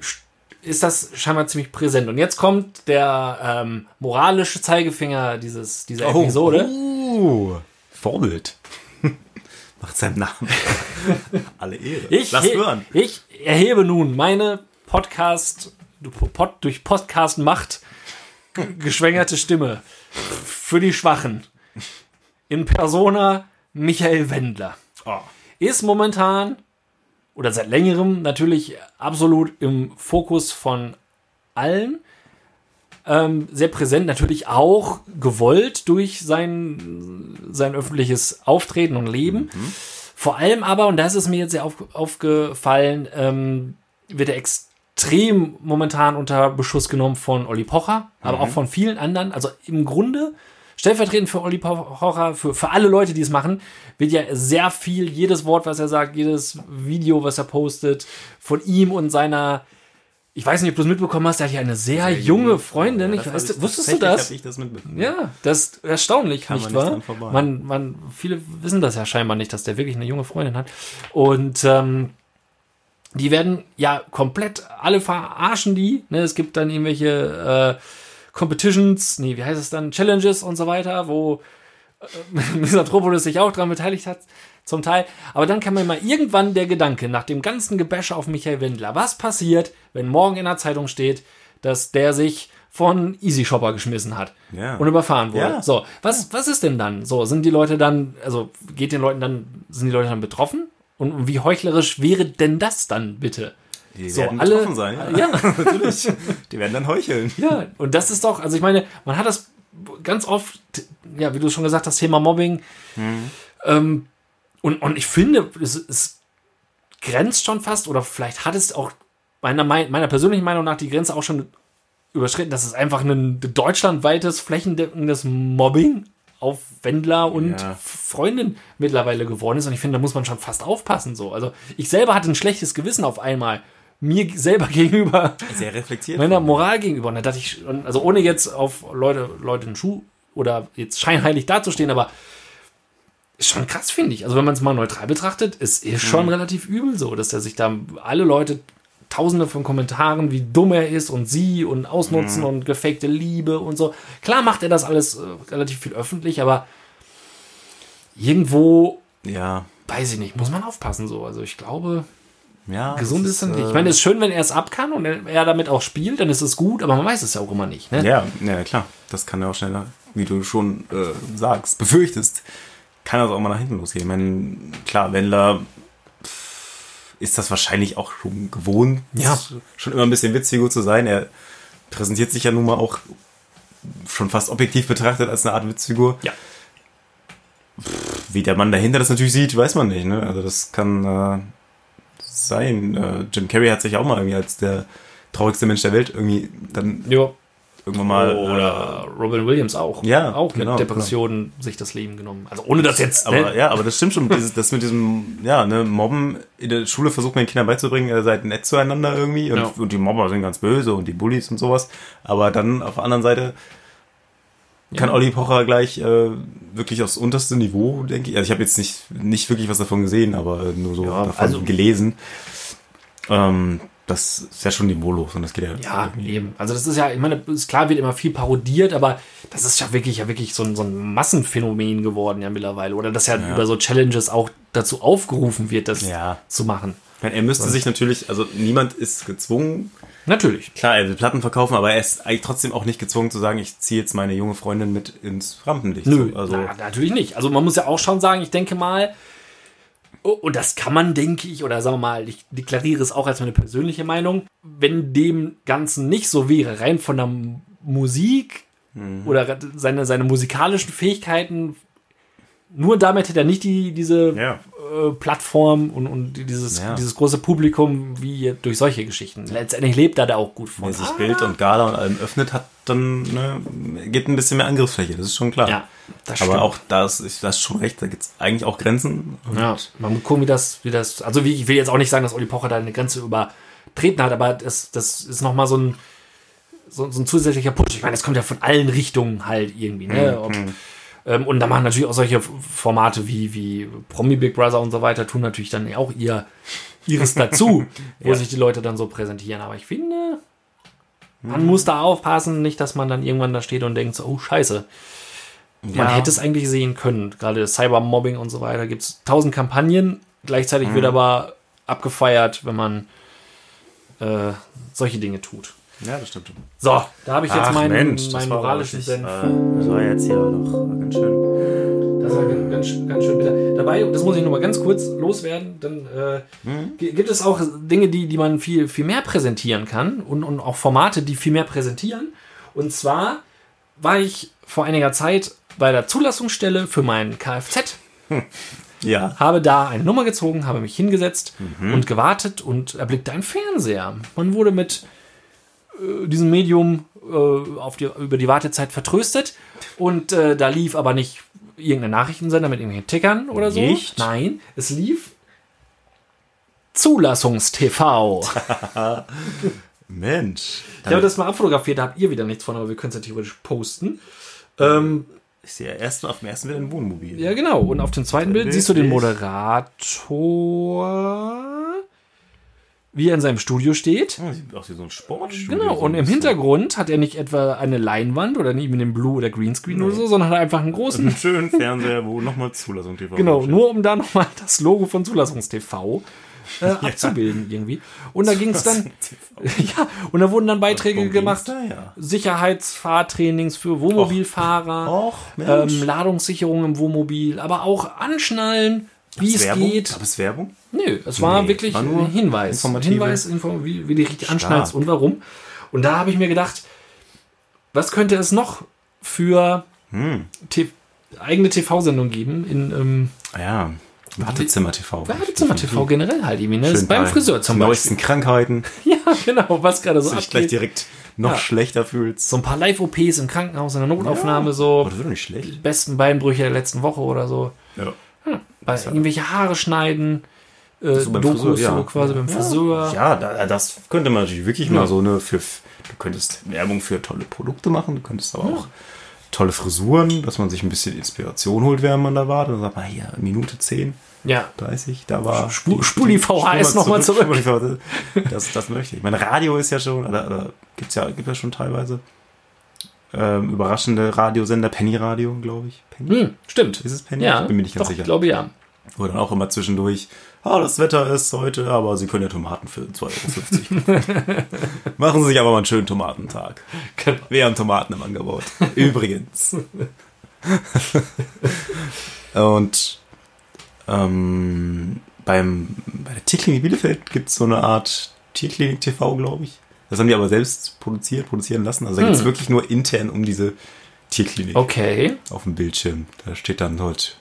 Speaker 1: st- ist das scheinbar ziemlich präsent. Und jetzt kommt der ähm, moralische Zeigefinger dieses, dieser Episode.
Speaker 2: Oh. Vorbild. Macht seinem Namen alle Ehre.
Speaker 1: Ich,
Speaker 2: Lass hören.
Speaker 1: ich erhebe nun meine Podcast, Pod, durch Podcast Macht geschwängerte Stimme für die Schwachen. In Persona Michael Wendler.
Speaker 2: Oh.
Speaker 1: Ist momentan oder seit längerem natürlich absolut im Fokus von allen. Ähm, sehr präsent, natürlich auch gewollt durch sein, sein öffentliches Auftreten und Leben. Vor allem aber, und das ist mir jetzt sehr auf, aufgefallen, ähm, wird er extrem momentan unter Beschuss genommen von Olli Pocher, aber auch von vielen anderen. Also im Grunde, stellvertretend für Olli Pocher, für, für alle Leute, die es machen, wird ja sehr viel, jedes Wort, was er sagt, jedes Video, was er postet, von ihm und seiner, ich weiß nicht, ob du es mitbekommen hast, er hat ja eine sehr, junge Freundin.
Speaker 2: Ja,
Speaker 1: ich weiß,
Speaker 2: ich-
Speaker 1: wusstest du das?
Speaker 2: ich das mitbekommen.
Speaker 1: Ja, das ist erstaunlich,
Speaker 2: Kann man
Speaker 1: nicht
Speaker 2: nicht
Speaker 1: wahr?
Speaker 2: vorbei.
Speaker 1: Man, man, viele wissen das ja scheinbar nicht, dass der wirklich eine junge Freundin hat. Und ähm, die werden ja komplett, alle verarschen die. Ne? Es gibt dann irgendwelche äh, Competitions, nee, wie heißt es dann, Challenges und so weiter, wo äh, Misanthropolis sich auch daran beteiligt hat, zum Teil. Aber dann kam mir mal irgendwann der Gedanke, nach dem ganzen Gebäsche auf Michael Wendler, was passiert, wenn morgen in der Zeitung steht, dass der sich von Easy Shopper geschmissen hat
Speaker 2: Ja.
Speaker 1: und überfahren wurde.
Speaker 2: Ja.
Speaker 1: So, was, was ist denn dann? So, sind die Leute dann, also geht den Leuten dann, sind die Leute dann betroffen? Und wie heuchlerisch wäre denn das dann bitte?
Speaker 2: Die
Speaker 1: So,
Speaker 2: werden
Speaker 1: alle-
Speaker 2: betroffen sein.
Speaker 1: Ja.
Speaker 2: natürlich. Die werden dann heucheln.
Speaker 1: Ja, und das ist doch, also ich meine, man hat das ganz oft, ja, wie du schon gesagt hast, Thema Mobbing. Ähm, und, und ich finde, es, es grenzt schon fast, oder vielleicht hat es auch meiner, Mei- meiner persönlichen Meinung nach die Grenze auch schon überschritten. Das ist einfach ein deutschlandweites, flächendeckendes Mobbing auf Wendler und
Speaker 2: Ja.
Speaker 1: Freundin mittlerweile geworden ist. Und ich finde, da muss man schon fast aufpassen. So. Also ich selber hatte ein schlechtes Gewissen auf einmal. Mir selber gegenüber,
Speaker 2: Sehr reflektiert.
Speaker 1: meiner Moral gegenüber. Und da dachte ich, also ohne jetzt auf Leute, Leute einen Schuh oder jetzt scheinheilig dazustehen, aber ist schon krass, finde ich. Also wenn man es mal neutral betrachtet, es ist schon relativ übel so, dass er sich da alle Leute tausende von Kommentaren, wie dumm er ist und sie und ausnutzen und gefakte Liebe und so. Klar macht er das alles äh, relativ viel öffentlich, aber irgendwo,
Speaker 2: Ja.
Speaker 1: weiß ich nicht, muss man aufpassen so. Also ich glaube,
Speaker 2: Ja.
Speaker 1: gesund
Speaker 2: das
Speaker 1: ist es nicht.
Speaker 2: äh,
Speaker 1: Ich meine, es ist schön, wenn er es ab kann und er, damit auch spielt, dann ist es gut, aber man weiß es ja auch immer nicht. Ne?
Speaker 2: Ja, ja, klar. Das kann ja auch schneller, wie du schon äh, sagst, befürchtest, kann das auch mal nach hinten losgehen. Ich meine, klar, Wendler pff, ist das wahrscheinlich auch schon gewohnt,
Speaker 1: Ja.
Speaker 2: schon immer ein bisschen witziger zu sein. Er präsentiert sich ja nun mal auch schon fast objektiv betrachtet als eine Art Witzfigur.
Speaker 1: Ja.
Speaker 2: Wie der Mann dahinter das natürlich sieht, weiß man nicht. Ne? Also das kann äh, sein. Äh, Jim Carrey hat sich auch mal irgendwie als der traurigste Mensch der Welt irgendwie dann
Speaker 1: Ja.
Speaker 2: irgendwann mal äh,
Speaker 1: Oder Robin Williams auch.
Speaker 2: Ja,
Speaker 1: Auch
Speaker 2: genau,
Speaker 1: mit Depressionen sich das Leben genommen. Also ohne das jetzt.
Speaker 2: Aber
Speaker 1: ne?
Speaker 2: ja, aber das stimmt schon. Dieses, das mit diesem, ja, ne, Mobben in der Schule versucht man den Kindern beizubringen, ihr seid nett zueinander irgendwie und,
Speaker 1: Ja.
Speaker 2: und die Mobber sind ganz böse und die Bullies und sowas. Aber dann auf der anderen Seite kann
Speaker 1: Ja.
Speaker 2: Olli Pocher gleich äh, wirklich aufs unterste Niveau, denke ich. Also ich habe jetzt nicht, nicht wirklich was davon gesehen, aber äh, nur so
Speaker 1: Ja,
Speaker 2: davon
Speaker 1: also-
Speaker 2: gelesen. Ähm, das ist ja schon niveaulos und das geht ja.
Speaker 1: Ja,
Speaker 2: irgendwie-
Speaker 1: eben. Also das ist ja, ich meine, ist klar, wird immer viel parodiert, aber das ist ja wirklich, ja wirklich so ein, so ein Massenphänomen geworden ja mittlerweile. Oder dass ja, über so Challenges auch dazu aufgerufen wird, das
Speaker 2: Ja.
Speaker 1: zu machen.
Speaker 2: Meine, er müsste sich natürlich, also niemand ist gezwungen,
Speaker 1: Natürlich.
Speaker 2: Klar, er will Platten verkaufen, aber er ist eigentlich trotzdem auch nicht gezwungen zu sagen, ich ziehe jetzt meine junge Freundin mit ins Rampenlicht.
Speaker 1: Nö,
Speaker 2: So, Also,
Speaker 1: na, natürlich nicht. Also man muss ja auch schon sagen, ich denke mal, oh, und das kann man, denke ich, oder sagen wir mal, ich deklariere es auch als meine persönliche Meinung, wenn dem Ganzen nicht so wäre, rein von der Musik
Speaker 2: Mhm.
Speaker 1: oder seine, seine musikalischen Fähigkeiten, nur damit hätte er nicht die, diese
Speaker 2: ja.
Speaker 1: äh, Plattform und, und dieses,
Speaker 2: Ja.
Speaker 1: dieses große Publikum wie durch solche Geschichten. Letztendlich lebt er da auch gut von.
Speaker 2: Wer sich Bild und Gala und allem öffnet, hat dann, ne, gibt ein bisschen mehr Angriffsfläche, das ist schon klar.
Speaker 1: Ja, das
Speaker 2: aber
Speaker 1: stimmt.
Speaker 2: auch das, ich das ist schon recht, da gibt es eigentlich auch Grenzen. Und
Speaker 1: Ja, man muss gucken, wie das, wie das, also wie, ich will jetzt auch nicht sagen, dass Olli Pocher da eine Grenze übertreten hat, aber das, das ist nochmal so ein, so, so ein zusätzlicher Push. Ich meine, das kommt ja von allen Richtungen halt irgendwie, ne? Ob, ähm, und da machen natürlich auch solche Formate wie, wie Promi Big Brother und so weiter, tun natürlich dann auch ihr, ihres dazu, wo
Speaker 2: Ja.
Speaker 1: sich die Leute dann so präsentieren. Aber ich finde, man muss da aufpassen, nicht, dass man dann irgendwann da steht und denkt, so, oh Scheiße. Man
Speaker 2: Ja.
Speaker 1: hätte es eigentlich sehen können. Gerade Cybermobbing und so weiter gibt es tausend Kampagnen. Gleichzeitig wird aber abgefeiert, wenn man äh, solche Dinge tut.
Speaker 2: Ja, das stimmt.
Speaker 1: So, da habe ich jetzt
Speaker 2: Ach,
Speaker 1: meinen,
Speaker 2: Mensch, das
Speaker 1: meinen
Speaker 2: war
Speaker 1: moralischen Senf.
Speaker 2: äh, Das war jetzt hier noch ganz schön.
Speaker 1: Das war ganz, ganz, ganz schön bitter. Dabei, das muss ich noch mal ganz kurz loswerden, dann äh,
Speaker 2: Mhm.
Speaker 1: gi- gibt es auch Dinge, die, die man viel, viel mehr präsentieren kann und, und auch Formate, die viel mehr präsentieren. Und zwar war ich vor einiger Zeit bei der Zulassungsstelle für mein Kfz
Speaker 2: Ja.
Speaker 1: habe da eine Nummer gezogen, habe mich hingesetzt
Speaker 2: Mhm.
Speaker 1: und gewartet und erblickte einen Fernseher. Man wurde mit diesem Medium äh, auf die, über die Wartezeit vertröstet und äh, da lief aber nicht irgendein Nachrichtensender mit irgendwelchen Tickern oder so.
Speaker 2: Nicht?
Speaker 1: Nein, es lief Zulassungs-TV.
Speaker 2: Mensch.
Speaker 1: Ich habe das mal abfotografiert, da habt ihr wieder nichts von, aber wir können es ja theoretisch posten. Ähm,
Speaker 2: ist ja erst auf dem ersten Bild ein Wohnmobil.
Speaker 1: Ja, genau. Und auf dem zweiten Bild siehst du den. Moderator, wie er in seinem Studio steht.
Speaker 2: Oh, sieht aus wie so ein Sportstudio.
Speaker 1: Genau. Und im. Hintergrund hat er nicht etwa eine Leinwand oder nicht mit dem Blue- oder Greenscreen oder so, sondern hat einfach einen großen.
Speaker 2: Einen schönen Fernseher, wo nochmal Zulassung TV
Speaker 1: Genau,
Speaker 2: draufsteht.
Speaker 1: nur um da nochmal das Logo von Zulassungs-TV äh, abzubilden irgendwie. Und da ging es dann, ja, und da wurden dann Beiträge gemacht,
Speaker 2: da, ja.
Speaker 1: Sicherheitsfahrtrainings für Wohnmobilfahrer, ähm, Ladungssicherung im Wohnmobil, aber auch Anschnallen, wie es
Speaker 2: Werbung?
Speaker 1: geht.
Speaker 2: Gab es Werbung?
Speaker 1: Nö, es war
Speaker 2: Nee,
Speaker 1: wirklich
Speaker 2: war nur
Speaker 1: ein Hinweis. Hinweis, info, wie, wie du richtig anschnallst
Speaker 2: Stark.
Speaker 1: und warum. Und da habe ich mir gedacht, was könnte es noch für
Speaker 2: Hm.
Speaker 1: Eigene TV-Sendung geben in, ähm,
Speaker 2: Ah Ja. Wartezimmer TV.
Speaker 1: Wartezimmer TV generell halt irgendwie, ne? Das ist beim
Speaker 2: bei
Speaker 1: Friseur zum Beispiel.
Speaker 2: neuesten Krankheiten,
Speaker 1: Ja, genau, was gerade so
Speaker 2: dich gleich
Speaker 1: abgeht.
Speaker 2: direkt noch
Speaker 1: Ja.
Speaker 2: schlechter fühlst.
Speaker 1: So ein paar Live-OPs im Krankenhaus, in der Notaufnahme, so
Speaker 2: Oh, das wird doch nicht schlecht.
Speaker 1: besten Beinbrüche der letzten Woche oder so.
Speaker 2: Ja.
Speaker 1: Bei irgendwelche Haare schneiden, äh,
Speaker 2: So beim
Speaker 1: Dokus
Speaker 2: Friseur, ja.
Speaker 1: so quasi beim Friseur.
Speaker 2: Ja, da, das könnte man natürlich wirklich mal so eine für. Du könntest Werbung für tolle Produkte machen, du könntest aber auch tolle Frisuren, dass man sich ein bisschen Inspiration holt, während man da wartet. Dann sagt man, hier, Minute 10,
Speaker 1: Ja.
Speaker 2: 30, da war.
Speaker 1: Spu- spul die VHS noch mal zurück.
Speaker 2: die VHS. Das, das möchte ich. Mein Radio ist ja schon, oder, oder gibt's ja, gibt ja schon teilweise. Ähm, überraschende Radiosender, Penny Radio, glaube ich. Penny?
Speaker 1: Hm, stimmt.
Speaker 2: Ist es Penny?
Speaker 1: Ja,
Speaker 2: Ich bin mir nicht ganz
Speaker 1: doch,
Speaker 2: sicher.
Speaker 1: Ich glaube ja.
Speaker 2: Wo dann auch immer zwischendurch, ah, das Wetter ist heute, aber Sie können ja Tomaten für 2,50 Euro. Machen Sie sich aber mal einen schönen Tomatentag.
Speaker 1: Genau.
Speaker 2: Wir haben Tomaten im Angebot. Übrigens. Und ähm, beim, bei der Tierklinik Bielefeld gibt es so eine Art Tierklinik TV, glaube ich. Das haben die aber selbst produziert, produzieren lassen. Also da geht es
Speaker 1: Hm.
Speaker 2: wirklich nur intern um diese Tierklinik
Speaker 1: Okay.
Speaker 2: auf dem Bildschirm. Da steht dann dort,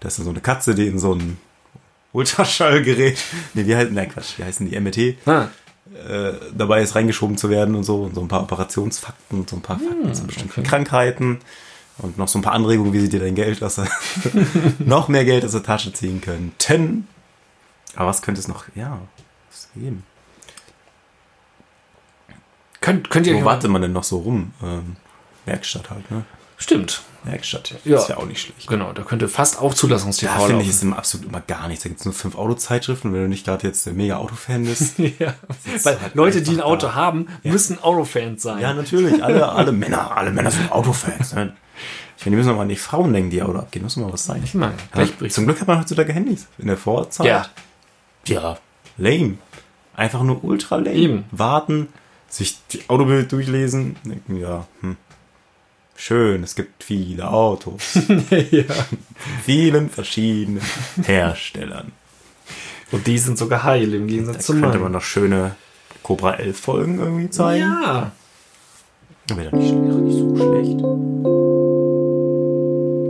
Speaker 2: da ist dann so eine Katze, die in so ein Ultraschallgerät, nee, wie heißen, nein, Quatsch, wie heißen die, MRT,
Speaker 1: Ah,
Speaker 2: äh, dabei ist reingeschoben zu werden und so, und so ein paar Operationsfakten und so ein paar Fakten zu bestimmten
Speaker 1: okay.
Speaker 2: Krankheiten und noch so ein paar Anregungen, wie sie dir dein Geld aus der, noch mehr Geld aus der Tasche ziehen können. Ten. Aber was könnte es noch, ja, was geben?
Speaker 1: Könnt, könnt ihr
Speaker 2: Wo wartet man denn noch so rum? Ähm, Werkstatt halt, ne?
Speaker 1: Stimmt.
Speaker 2: Werkstatt,
Speaker 1: Ja.
Speaker 2: ist ja auch nicht schlecht.
Speaker 1: Genau, da könnte fast auch Zulassungstv
Speaker 2: Da finde ich es immer absolut immer gar nichts. Da gibt es nur fünf Autozeitschriften. Wenn du nicht gerade jetzt der mega Autofan bist.
Speaker 1: ja. Weil
Speaker 2: halt
Speaker 1: Leute, die ein Auto
Speaker 2: da.
Speaker 1: haben, müssen Autofans sein.
Speaker 2: ja, natürlich. Alle, alle Männer, alle Männer sind Autofans. Ne? Ich meine, die müssen auch mal an die Frauen denken, die Auto abgehen. Muss mal was sein.
Speaker 1: Ich meine,
Speaker 2: Ja, zum Glück hat man heutzutage Handys. In der Vorzeit.
Speaker 1: Ja.
Speaker 2: Ja. Lame. Einfach nur ultra lame.
Speaker 1: Eben.
Speaker 2: Warten, sich die Autobild durchlesen. Denken, ja, hm. Schön, es gibt viele Autos.
Speaker 1: ja.
Speaker 2: vielen verschiedenen Herstellern.
Speaker 1: Und die sind sogar heil im Gegensatz
Speaker 2: Da
Speaker 1: zu
Speaker 2: könnte
Speaker 1: meinen.
Speaker 2: man noch schöne Cobra 11 Folgen irgendwie zeigen.
Speaker 1: Ja.
Speaker 2: Wäre doch nicht, nicht so schlecht.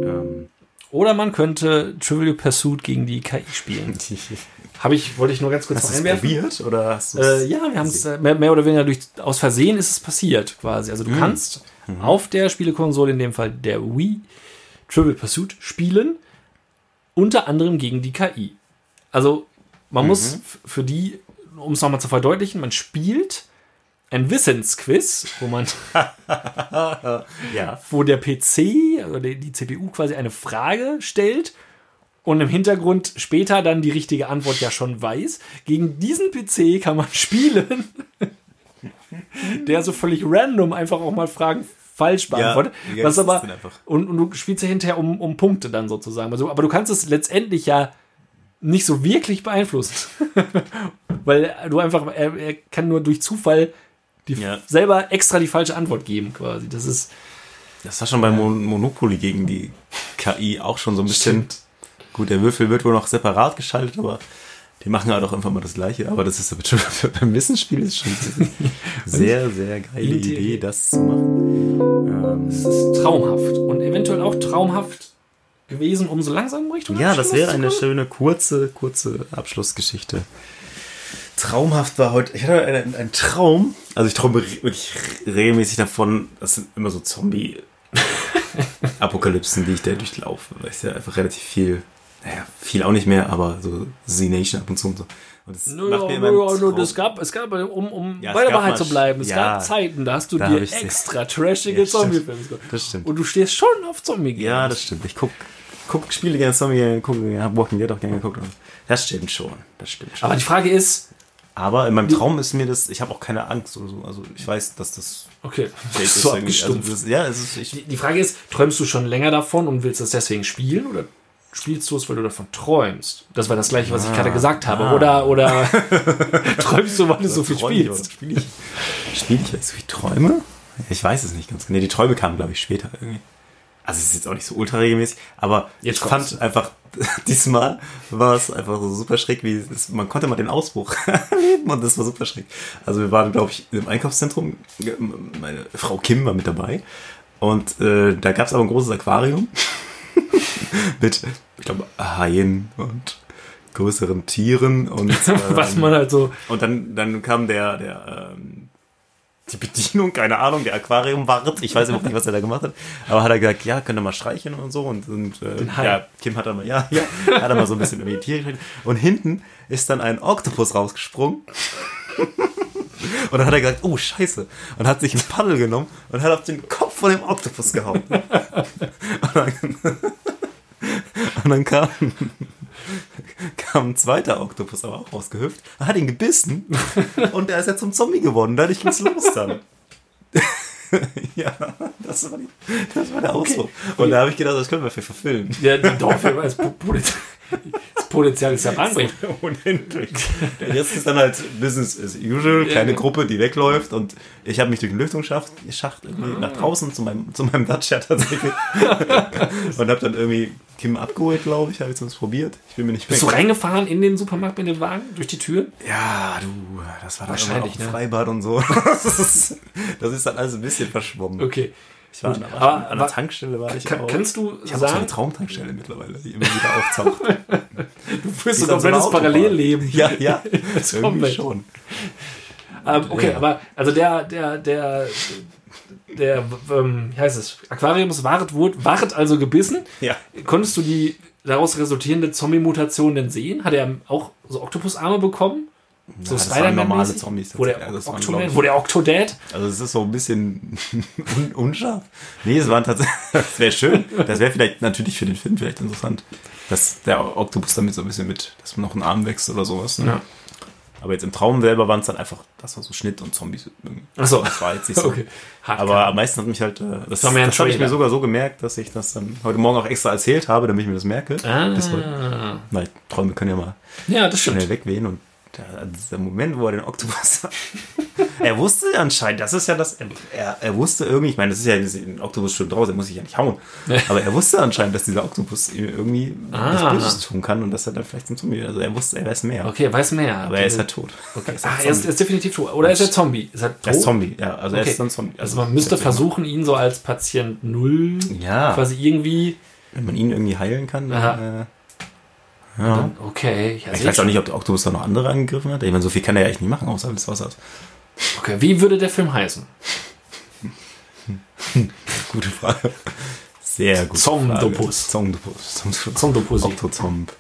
Speaker 2: Ähm,
Speaker 1: Oder man könnte Trivial Pursuit gegen die KI spielen. Habe ich, wollte ich nur ganz kurz
Speaker 2: hast
Speaker 1: einwerfen.
Speaker 2: probiert oder hast
Speaker 1: Äh, ja, wir haben es äh, mehr, mehr oder weniger durch, aus Versehen ist es passiert quasi. Also du
Speaker 2: Mhm.
Speaker 1: kannst auf der Spielekonsole, in dem Fall der Wii, Trivial Pursuit spielen, unter anderem gegen die KI. Also man muss f- für die, um es nochmal zu verdeutlichen, man spielt ein Wissensquiz, wo man
Speaker 2: ja.
Speaker 1: wo der PC, also die CPU quasi eine Frage stellt und im Hintergrund später dann die richtige Antwort ja schon weiß. Gegen diesen PC kann man spielen, der so völlig random einfach auch mal Fragen falsch beantwortet.
Speaker 2: geil
Speaker 1: was aber, und, und du spielst ja hinterher um, um Punkte dann sozusagen. Also, aber du kannst es letztendlich ja nicht so wirklich beeinflussen. Weil du einfach, er, er kann nur durch Zufall die
Speaker 2: Ja.
Speaker 1: selber extra die falsche Antwort geben, quasi. Das ist.
Speaker 2: Das war schon bei Mon Monopoly gegen die KI auch schon so ein bisschen. Gut, der Würfel wird wohl noch separat geschaltet, aber die machen halt auch einfach mal das Gleiche. Aber das ist schon, beim Wissensspiel ist schon sehr, sehr geile. Idee, das zu machen. Ähm,
Speaker 1: Es ist traumhaft und eventuell auch traumhaft gewesen, um so langsam Richtung
Speaker 2: Ja, das wäre eine schöne, kurze, kurze Abschlussgeschichte. Traumhaft war heute, ich hatte einen, einen Traum, also ich träume wirklich regelmäßig davon, das sind immer so Zombie-Apokalypsen, die ich da durchlaufe, weil ich ja einfach relativ viel, naja, viel auch nicht mehr, aber so Z-Nation ab und zu und so. Und das
Speaker 1: nö,
Speaker 2: meinem
Speaker 1: ja, nö,
Speaker 2: Traum-
Speaker 1: es gab, es gab, um, um
Speaker 2: Ja,
Speaker 1: bei der Wahrheit zu bleiben, es
Speaker 2: ja,
Speaker 1: gab Zeiten, da hast du dir extra trashige
Speaker 2: Ja.
Speaker 1: Zombie-Filme geguckt.
Speaker 2: Das stimmt.
Speaker 1: Und du stehst schon auf zombie
Speaker 2: Ja, das stimmt. Ich guck, guck Spiele gerne Zombie, gucke, ja, hab Walking Dead auch gerne geguckt. Das stimmt schon. Das stimmt schon.
Speaker 1: Aber die Frage ist,
Speaker 2: Aber in meinem Traum ist mir das, ich habe auch keine Angst oder so. Also ich weiß, dass das
Speaker 1: okay, so
Speaker 2: also
Speaker 1: abgestumpft.
Speaker 2: das, ja, es ist, ich,
Speaker 1: die, die Frage ist, träumst du schon länger davon und willst das deswegen spielen oder spielst du es, weil du davon träumst? Das war das gleiche, was ich gerade gesagt habe.
Speaker 2: ah.
Speaker 1: Oder, oder träumst du, weil du so viel spielst?
Speaker 2: ich, spiel ich, weil ich so viel träume? Ich weiß es nicht ganz genau. Nee, die Träume kamen, glaube ich, später irgendwie. Also es ist jetzt auch nicht so ultra regelmäßig, aber
Speaker 1: Jetzt
Speaker 2: ich
Speaker 1: kommt's.
Speaker 2: fand einfach, diesmal war es einfach so super schräg, wie es, man konnte mal den Ausbruch erleben und das war super schräg. Also wir waren, glaube ich, im Einkaufszentrum, meine Frau Kim war mit dabei und äh, da gab es aber ein großes Aquarium mit, ich glaube, Haien und größeren Tieren und
Speaker 1: Was
Speaker 2: ähm,
Speaker 1: man halt so.
Speaker 2: und dann, dann kam der, der, ähm, die Bedienung, keine Ahnung, der Aquariumwart, ich weiß überhaupt nicht, was er da gemacht hat, aber hat er gesagt, ja, könnt ihr mal streicheln und so und, und äh, ja, Kim hat dann mal, ja, ja, hat er mal so ein bisschen irgendwie Tiere gestreichelt. und hinten ist dann ein Oktopus rausgesprungen und dann hat er gesagt, oh, scheiße und hat sich ein Paddel genommen und hat auf den Kopf von dem Oktopus gehauen. und dann, und dann kam, kam ein zweiter Oktopus aber auch rausgehüpft, hat ihn gebissen und der ist ja zum Zombie geworden. Dadurch ging's los dann. ja, das war, die, das war der Ausdruck. Und da habe ich gedacht, das können wir für verfilmen.
Speaker 1: Ja, doch, das Potenzial, das Potenzial ist ja wahnsinnig.
Speaker 2: Unendlich. Der Rest ist dann halt Business as usual, kleine
Speaker 1: Ja.
Speaker 2: Gruppe, die wegläuft und ich habe mich durch den Lüftungsschacht Schacht irgendwie nach draußen zu meinem, zu meinem Dacia tatsächlich und habe dann irgendwie Kim abgeholt, glaube ich, habe ich sonst probiert. Ich bin mir nicht
Speaker 1: Bist du
Speaker 2: mehr-
Speaker 1: reingefahren in den Supermarkt mit dem Wagen durch die Tür?
Speaker 2: Ja, du, das war
Speaker 1: Wahrscheinlich, ne?
Speaker 2: Freibad und so. Das ist, das ist dann alles ein bisschen verschwommen.
Speaker 1: Okay.
Speaker 2: Ich war
Speaker 1: Gut,
Speaker 2: an,
Speaker 1: aber-
Speaker 2: an der Tankstelle war ich
Speaker 1: Kann,
Speaker 2: auch.
Speaker 1: kannst du
Speaker 2: ich habe so eine Traumtankstelle mittlerweile, die immer wieder auftaucht.
Speaker 1: du führst ein
Speaker 2: so einer
Speaker 1: komplettes. Parallelleben?
Speaker 2: Ja, ja,
Speaker 1: Das
Speaker 2: irgendwie
Speaker 1: komplett.
Speaker 2: schon.
Speaker 1: Ähm, okay,
Speaker 2: Ja.
Speaker 1: aber also der, der, der, der, ähm, wie heißt es, Aquariumswart wurde, ward also gebissen.
Speaker 2: Ja.
Speaker 1: Konntest du die daraus resultierende Zombie-Mutation denn sehen? Hat er auch so Oktopusarme bekommen? So
Speaker 2: das waren normale? Zombies
Speaker 1: Wo der.
Speaker 2: Ja, ich-
Speaker 1: wo der Octodad?
Speaker 2: Also es ist so ein bisschen un unscharf. Nee, es waren tatsächlich, das wäre schön. Das wäre vielleicht natürlich für den Film vielleicht interessant, dass der Oktopus damit so ein bisschen mit, dass man noch einen Arm wächst oder sowas. Ne?
Speaker 1: Ja.
Speaker 2: Aber jetzt im Traum selber waren es dann einfach, das war so Schnitt und Zombies.
Speaker 1: Ach so.
Speaker 2: Das war jetzt nicht so.
Speaker 1: Okay.
Speaker 2: Aber am meisten hat mich halt, äh, das,
Speaker 1: ein
Speaker 2: das habe ich mir sogar so gemerkt, dass ich das dann heute Morgen auch extra erzählt habe, damit ich mir das merke.
Speaker 1: Ah.
Speaker 2: Bis heute. Weil Träume können ja mal
Speaker 1: Ja, das
Speaker 2: schnell wegwehen und der, dieser Moment, wo er den Oktopus er wusste anscheinend, das ist ja das, er, er wusste irgendwie, ich meine, das ist ja ein Oktopus schon draußen, er muss sich ja nicht hauen, aber er wusste anscheinend, dass dieser Oktopus ihm irgendwie
Speaker 1: Ah.
Speaker 2: das Böses tun kann und dass er dann vielleicht zum Zombie wird. Also er wusste, er weiß mehr.
Speaker 1: Okay, weiß mehr.
Speaker 2: Aber er ist halt tot.
Speaker 1: Okay.
Speaker 2: Er ist
Speaker 1: Ah,
Speaker 2: halt
Speaker 1: er ist, er ist definitiv tot. Oder ist er Zombie? Ist er tot?
Speaker 2: Er ist Zombie, ja. Also er
Speaker 1: Okay.
Speaker 2: ist dann Zombie.
Speaker 1: Also man müsste versuchen, ihn so als Patient Null
Speaker 2: Ja.
Speaker 1: quasi irgendwie.
Speaker 2: Wenn man ihn irgendwie heilen kann, dann, äh, ja.
Speaker 1: Okay, ja,
Speaker 2: Ich weiß auch nicht, ob der Oktopus da noch andere angegriffen hat. Ich meine, so viel kann er ja echt nicht machen, außer das Wasser.
Speaker 1: Okay, wie würde der Film heißen?
Speaker 2: Gute Frage. Sehr gut.
Speaker 1: Zomdopus.
Speaker 2: Zomdopus. Zomdopus. Oktozomb.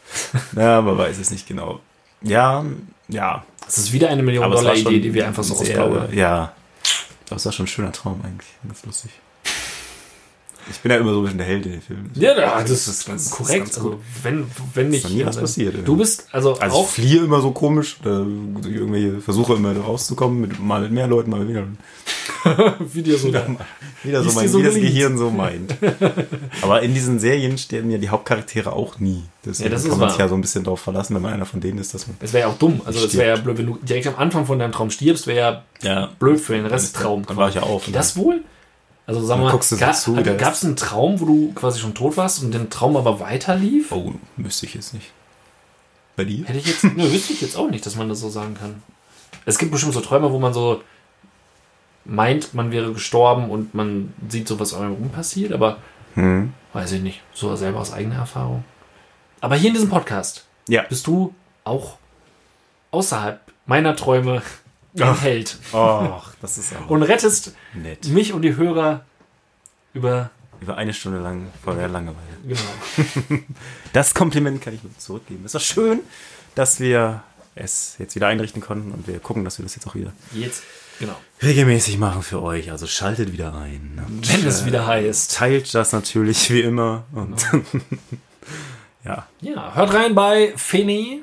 Speaker 2: Ja, man weiß es nicht genau. Ja, ja.
Speaker 1: Das ist wieder eine Million
Speaker 2: es
Speaker 1: Dollar Idee, die wir einfach so
Speaker 2: sehr,
Speaker 1: rausplaudern.
Speaker 2: Ja. Aber es war schon ein schöner Traum eigentlich. Ganz lustig. Ich bin ja immer so ein bisschen der Held in den Filmen.
Speaker 1: Ja, ja, das ist,
Speaker 2: ist ganz-
Speaker 1: korrekt.
Speaker 2: ganz gut.
Speaker 1: also, wenn, wenn nicht.
Speaker 2: Ist nie was passiert,
Speaker 1: Du bist also,
Speaker 2: Also
Speaker 1: auch.
Speaker 2: ich fliehe immer so komisch, äh, durch irgendwelche Versuche immer rauszukommen, mit, mal mit mehr Leuten, mal mit weniger.
Speaker 1: wie dir so
Speaker 2: wieder, wieder so mein,
Speaker 1: so
Speaker 2: wie das. Gehirn so meint. Aber in diesen Serien sterben ja die Hauptcharaktere auch nie. Deswegen
Speaker 1: Ja, das ist
Speaker 2: kann man sich
Speaker 1: wahr.
Speaker 2: ja so ein bisschen darauf verlassen, wenn man einer von denen ist, dass man.
Speaker 1: Es wäre ja auch dumm. Also, es wäre ja blöd, wenn du direkt am Anfang von deinem Traum stirbst, wäre ja
Speaker 2: Ja.
Speaker 1: blöd für den Resttraum.
Speaker 2: Dann war ich ja auf.
Speaker 1: Geht das wohl? Also sag
Speaker 2: Dann
Speaker 1: mal, ga, gab es einen Traum, wo du quasi schon tot warst und den Traum aber weiter lief?
Speaker 2: Oh, müsste ich jetzt nicht. Bei dir?
Speaker 1: Hätte ich jetzt, ne, wüsste ich jetzt auch nicht, dass man das so sagen kann. Es gibt bestimmt so Träume, wo man so meint, man wäre gestorben und man sieht so, was um einen rum passiert, aber
Speaker 2: Hm.
Speaker 1: weiß ich nicht. So selber aus eigener Erfahrung. Aber hier in diesem Podcast
Speaker 2: Ja.
Speaker 1: bist du auch außerhalb meiner Träume ein
Speaker 2: Ach. Das ist aber
Speaker 1: und rettest
Speaker 2: nett.
Speaker 1: mich und die Hörer über
Speaker 2: Über eine Stunde lang vor der Langeweile.
Speaker 1: genau.
Speaker 2: Das Kompliment kann ich nur zurückgeben. Es ist schön, dass wir es jetzt wieder einrichten konnten und wir gucken, dass wir das jetzt auch wieder
Speaker 1: Jetzt genau.
Speaker 2: regelmäßig machen für euch. Also schaltet wieder ein.
Speaker 1: Wenn es wieder heißt.
Speaker 2: Teilt das natürlich wie immer. Und ja.
Speaker 1: Ja, hört rein bei Finny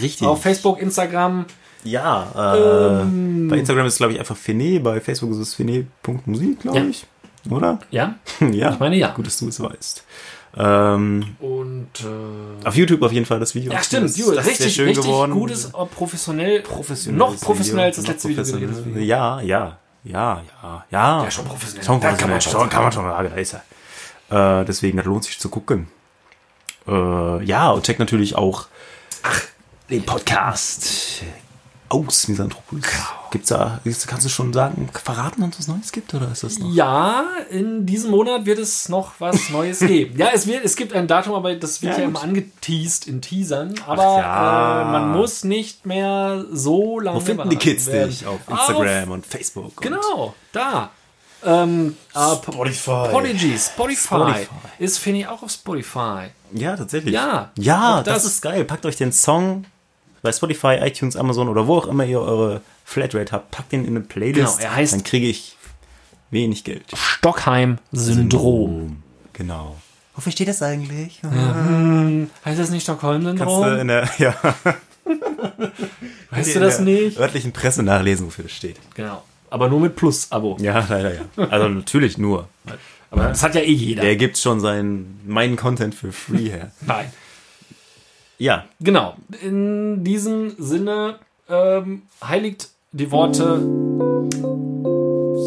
Speaker 2: Richtig.
Speaker 1: auf Facebook, Instagram.
Speaker 2: Ja, äh,
Speaker 1: Ähm.
Speaker 2: bei Instagram ist es, glaube ich, einfach Fene. Bei Facebook ist es fene.musik, glaube
Speaker 1: Ja.
Speaker 2: ich. Oder?
Speaker 1: Ja,
Speaker 2: ja.
Speaker 1: ich meine ja.
Speaker 2: Gut, dass du es weißt. Ähm,
Speaker 1: Und äh,
Speaker 2: auf YouTube auf jeden Fall das Video.
Speaker 1: ja, stimmt,
Speaker 2: Das, das ist
Speaker 1: richtig,
Speaker 2: schön
Speaker 1: richtig
Speaker 2: geworden.
Speaker 1: gutes, äh, professionell,
Speaker 2: professionelles
Speaker 1: noch professioneller als das letzte Video
Speaker 2: professionell. Ja, ja, ja, ja, ja.
Speaker 1: Ja, schon professionell.
Speaker 2: Schon professionell.
Speaker 1: kann man schon
Speaker 2: schon,
Speaker 1: sagen.
Speaker 2: kann man schon sagen, da ist er. Äh, deswegen, das lohnt sich zu gucken. Äh, ja, und checkt natürlich auch den Podcast aus Misanthropolis. Gibt's da, kannst du schon sagen, verraten, ob es Neues gibt oder ist das noch?
Speaker 1: Ja, in diesem Monat wird es noch was Neues geben. Ja, es, wird, es gibt ein Datum, aber das wird
Speaker 2: Ja,
Speaker 1: ja, immer angeteased in Teasern. Aber
Speaker 2: ja.
Speaker 1: äh, man muss nicht mehr so lange
Speaker 2: Wo finden die Kids
Speaker 1: werden.
Speaker 2: dich? Auf Instagram und Facebook. Und
Speaker 1: Genau, da. Ähm, äh,
Speaker 2: Spotify.
Speaker 1: Podigy, Spotify.
Speaker 2: Spotify.
Speaker 1: Ist, finde ich, auch auf Spotify.
Speaker 2: Ja, tatsächlich.
Speaker 1: Ja,
Speaker 2: Ja, das,
Speaker 1: das.
Speaker 2: ist geil. Packt euch den Song bei Spotify, iTunes, Amazon oder wo auch immer ihr eure Flatrate habt, packt den in eine Playlist.
Speaker 1: Genau, er heißt-
Speaker 2: Dann kriege ich wenig Geld.
Speaker 1: Stockheim-Syndrom.
Speaker 2: Genau. Wofür steht das eigentlich?
Speaker 1: Heißt das nicht
Speaker 2: Kannst du
Speaker 1: Stockholm-Syndrom?
Speaker 2: in der, ja,
Speaker 1: Weißt du das
Speaker 2: in der
Speaker 1: nicht?
Speaker 2: örtlichen Presse nachlesen, wofür das steht.
Speaker 1: Genau. Aber nur mit Plus-Abo.
Speaker 2: Ja, leider ja. Also natürlich nur.
Speaker 1: Aber das hat ja eh jeder.
Speaker 2: Der gibt schon seinen, meinen Content für free her.
Speaker 1: Nein.
Speaker 2: Ja,
Speaker 1: Genau. In diesem Sinne ähm, heiligt die Worte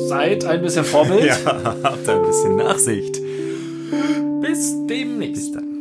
Speaker 1: seid ein bisschen Vorbild.
Speaker 2: ja, habt ein bisschen Nachsicht.
Speaker 1: Bis demnächst.
Speaker 2: Bis dann.